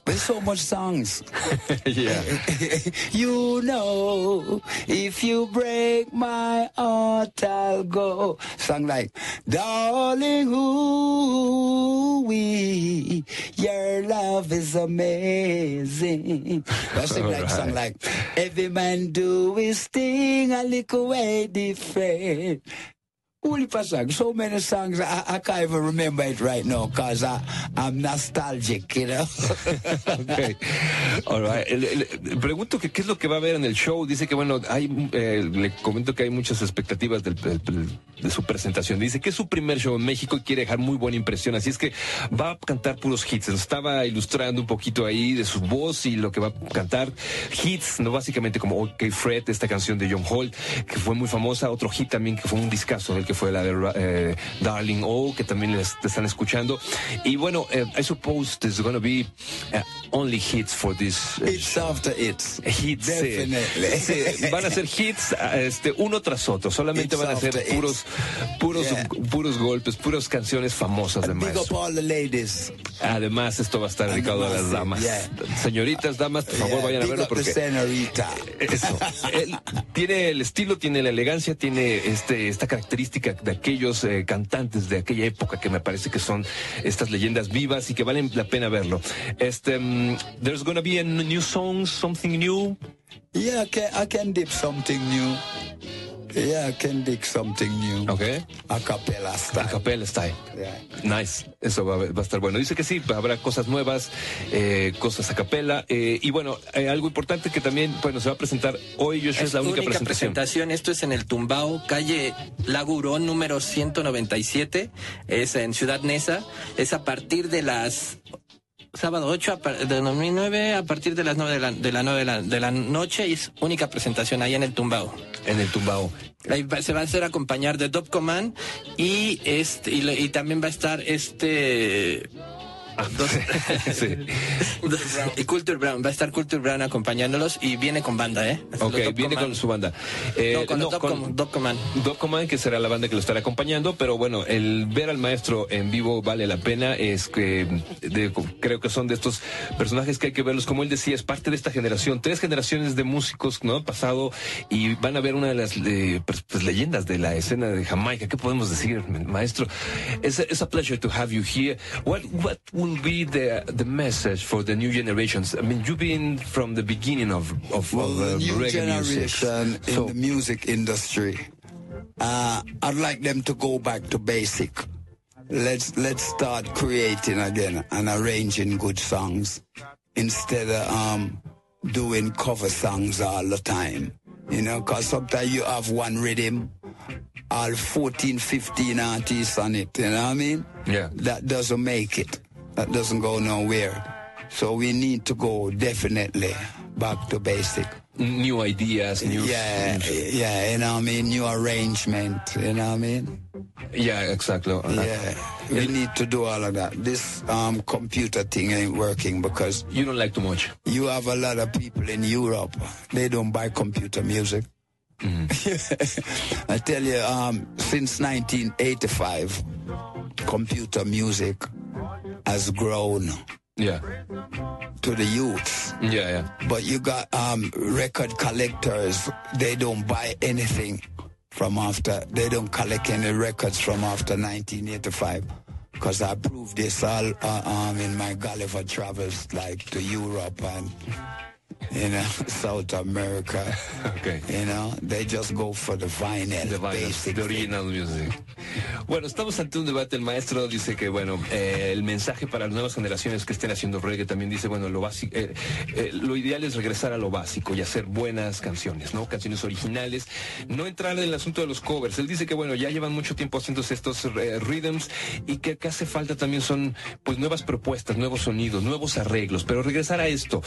There's so much songs. yeah. you know, if you break my heart, I'll go. Song like, darling, ooh, we, your love is amazing. I sing like song like, every man do his thing, a little way different. Holy song, so many songs, I, I can't even remember it right now because I'm nostalgic, you know. Ok. All right. Le, le- pregunto que qué es lo que va a haber en el show. Dice que, bueno, hay, eh, le comento que hay muchas expectativas del, del- del de su presentación. Dice que es su primer show en México y quiere dejar muy buena impresión, así es que va a cantar puros hits. Nos estaba ilustrando un poquito ahí de su voz y lo que va a cantar. Hits, no básicamente como OK Fred, esta canción de John Holt, que fue muy famosa. Otro hit también que fue un discazo, el que fue la de eh, Darling O, que también les te están escuchando. Y bueno, eh, I suppose there's gonna be uh, only hits for this. uh, It's after it's. hits. eh, Definitely. sí, van a ser hits ah, este, uno tras otro. Solamente van a ser puros, puros, Yeah. puros golpes, puras canciones famosas de Big up all the ladies. Además, esto va a estar dedicado a las damas. yeah. Señoritas, damas, por favor, Yeah, vayan a big verlo up the porque senorita. eso. Él tiene el estilo, tiene la elegancia, tiene este, esta característica de aquellos eh, cantantes de aquella época que me parece que son estas leyendas vivas y que valen la pena verlo. Este, mm, there's gonna be a new song, something new. Yeah, I I can dip something new. Yeah, I can dig something new. Okay. A cappella A style. capella style. Yeah. Nice, eso va, a- va a estar bueno. Dice que sí, habrá cosas nuevas, eh, cosas a capela. eh, y bueno, eh, algo importante que también, bueno, se va a presentar hoy, yo es la única, presentación. presentación. Esto es en el Tumbao, calle Lagurón, número 197. Es en Ciudad Neza. Es a partir de las sábado 8 a par- de 2009 a partir de las 9 de la, de la, 9 de la, de la noche y es única presentación ahí en el Tumbao. En el tumbao. Ahí va- se va a hacer acompañar de Dop Command y este y, y también va a estar este sí. y Culture Brown va a estar Culture Brown acompañándolos y viene con banda, ¿eh? Los Ok, viene Command. con su banda. Eh, no, con, los Dop Com- Dop Command. Doc Command, que será la banda que lo estará acompañando, pero bueno, el ver al maestro en vivo vale la pena. Es que de- creo que son de estos personajes que hay que verlos. Como él decía, es parte de esta generación, tres generaciones de músicos, ¿no? Pasado, y van a ver una de las eh, pues, pues, leyendas de la escena de Jamaica. ¿Qué podemos decir, maestro? It's a pleasure to have you here. What what will be the the message for the new generations? I mean, you've been from the beginning of of, Well, of the uh, new reggae music. generation in So- the music industry, uh, I'd like them to go back to basic. Let's let's start creating again and arranging good songs instead of um, doing cover songs all the time. You know, because sometimes you have one rhythm, all 14, 15 artists on it. You know what I mean? Yeah. That doesn't make it. That doesn't go nowhere. So we need to go definitely back to basic. new ideas, new Yeah, yeah, you know what I mean? New arrangement, you know what I mean? Yeah, exactly. Yeah, we need to do all of that. This um, computer thing ain't working because You don't like too much. you have a lot of people in Europe, they don't buy computer music. I tell you, um, since 1985, computer music has grown Yeah, to the youths. yeah, yeah. But you got um, record collectors. They don't buy anything from after. They don't collect any records from after 1985. Because I proved this all uh, um, in my Gulliver travels, like to Europe and you know South America. Okay. You know, they just go for the vinyl, The vinyl, basic the original music. Bueno, estamos ante un debate. El maestro dice que, bueno, eh, el mensaje para las nuevas generaciones que estén haciendo reggae también dice, bueno, lo básico, eh, eh, lo ideal es regresar a lo básico y hacer buenas canciones, ¿no? Canciones originales. No entrar en el asunto de los covers. Él dice que, bueno, ya llevan mucho tiempo haciéndose estos eh, rhythms y que hace falta también son, pues, nuevas propuestas, nuevos sonidos, nuevos arreglos. Pero regresar a esto,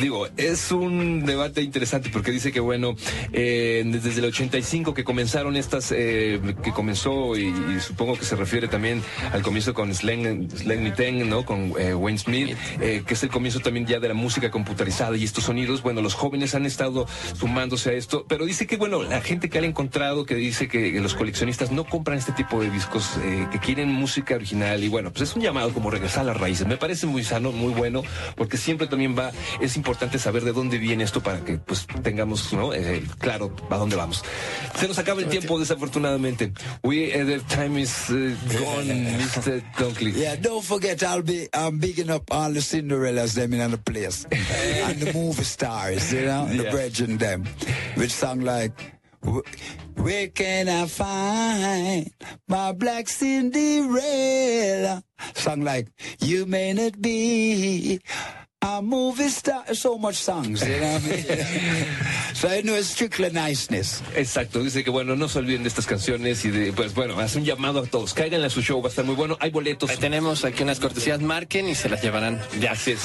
digo, es un debate interesante porque dice que, bueno, eh, desde el 85 que comenzaron estas, eh, que comenzó y, y supongo que se refiere también al comienzo con Slang, Slang Mitten, ¿no? Con eh, Wayne Smith, eh, que es el comienzo también ya de la música computarizada y estos sonidos. Bueno, los jóvenes han estado sumándose a esto, pero dice que, bueno, la gente que ha encontrado que dice que los coleccionistas no compran este tipo de discos, eh, que quieren música original y bueno, pues es un llamado como regresar a las raíces. Me parece muy sano, muy bueno, porque siempre también va, es importante saber de dónde viene esto para que pues tengamos, ¿no? Eh, claro, a dónde vamos. Se nos acaba el tiempo, desafortunadamente. We, eh, the time is eh, gone, Mr. Dunkley. Yeah, don't forget I'll be I'm bigging up all the Cinderellas them in the place. and the movie stars, you know, the Yeah. brethren them. With song like "Wh- Where can I find my black Cinderella? Song like You may not be a movie star. So much songs, you know? So I know it's strictly niceness. Exacto, dice que bueno, no se olviden de estas canciones y de, pues bueno, hace un llamado a todos. Cáiganle a su show, va a estar muy bueno. Hay boletos. Ahí tenemos aquí unas cortesías, marquen y se las llevarán. Así es.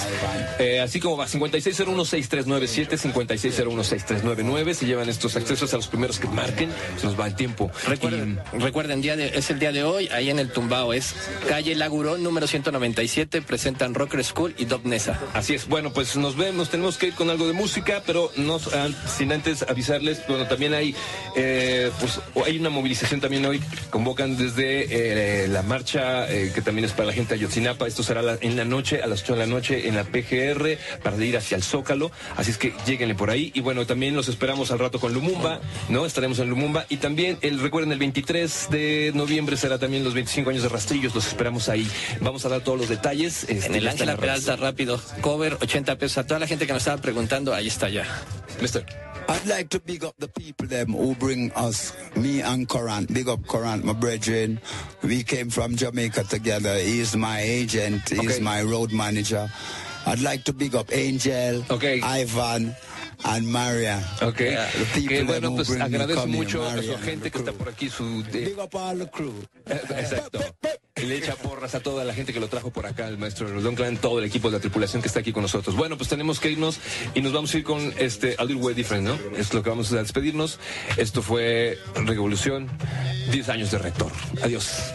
Eh, así como va, 56016397, 56016399. Se llevan estos accesos a los primeros que marquen. Se nos va el tiempo. Recuerden, recuerden día de- es el día de hoy, ahí en el Tumbao, es calle Lagurón, número 197, presentan Rocker School y Dub Nesa. Así es, bueno, pues nos vemos, tenemos que ir con algo de música, pero no an- sin antes avisarles, bueno, también hay, eh, pues hay una movilización también hoy, convocan desde eh, la marcha eh, que también es para la gente de Ayotzinapa, esto será la- en la noche, a las 8 de la noche en la PGR, para ir hacia el Zócalo, así es que lleguenle por ahí, y bueno, también los esperamos al rato con Lumumba, ¿no? Estaremos en Lumumba, y también, el recuerden, el 23 de noviembre será también los 25 años de Rastrillos, los esperamos ahí, vamos a dar todos los detalles. este, En el Ángela. Peralta rápido, cover 80 pesos. A toda la gente que nos estaba preguntando, ahí está ya. Mister. I'd like to big up the people them who bring us, me and Corant. Big up Corant, my brethren. We came from Jamaica together. He's my agent. He's Okay. my road manager. I'd like to big up Angel, Okay. Ivan, and Maria. Ok, The people que them bueno, who pues bring me agradezco come here, mucho a su gente que está por aquí, su... de- Big up all the crew. Exacto. Le echa porras a toda la gente que lo trajo por acá, el maestro Don Clan, todo el equipo de la tripulación que está aquí con nosotros. Bueno, pues tenemos que irnos y nos vamos a ir con este A Little Way Different, ¿no? Es lo que vamos a despedirnos. Esto fue Revolución, 10 años de rector. Adiós.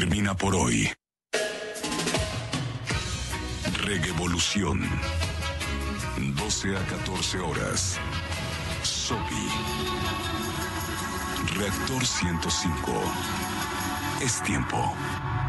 Termina por hoy. Revolución. 12 a 14 horas. Sopi. Reactor 105. Es tiempo.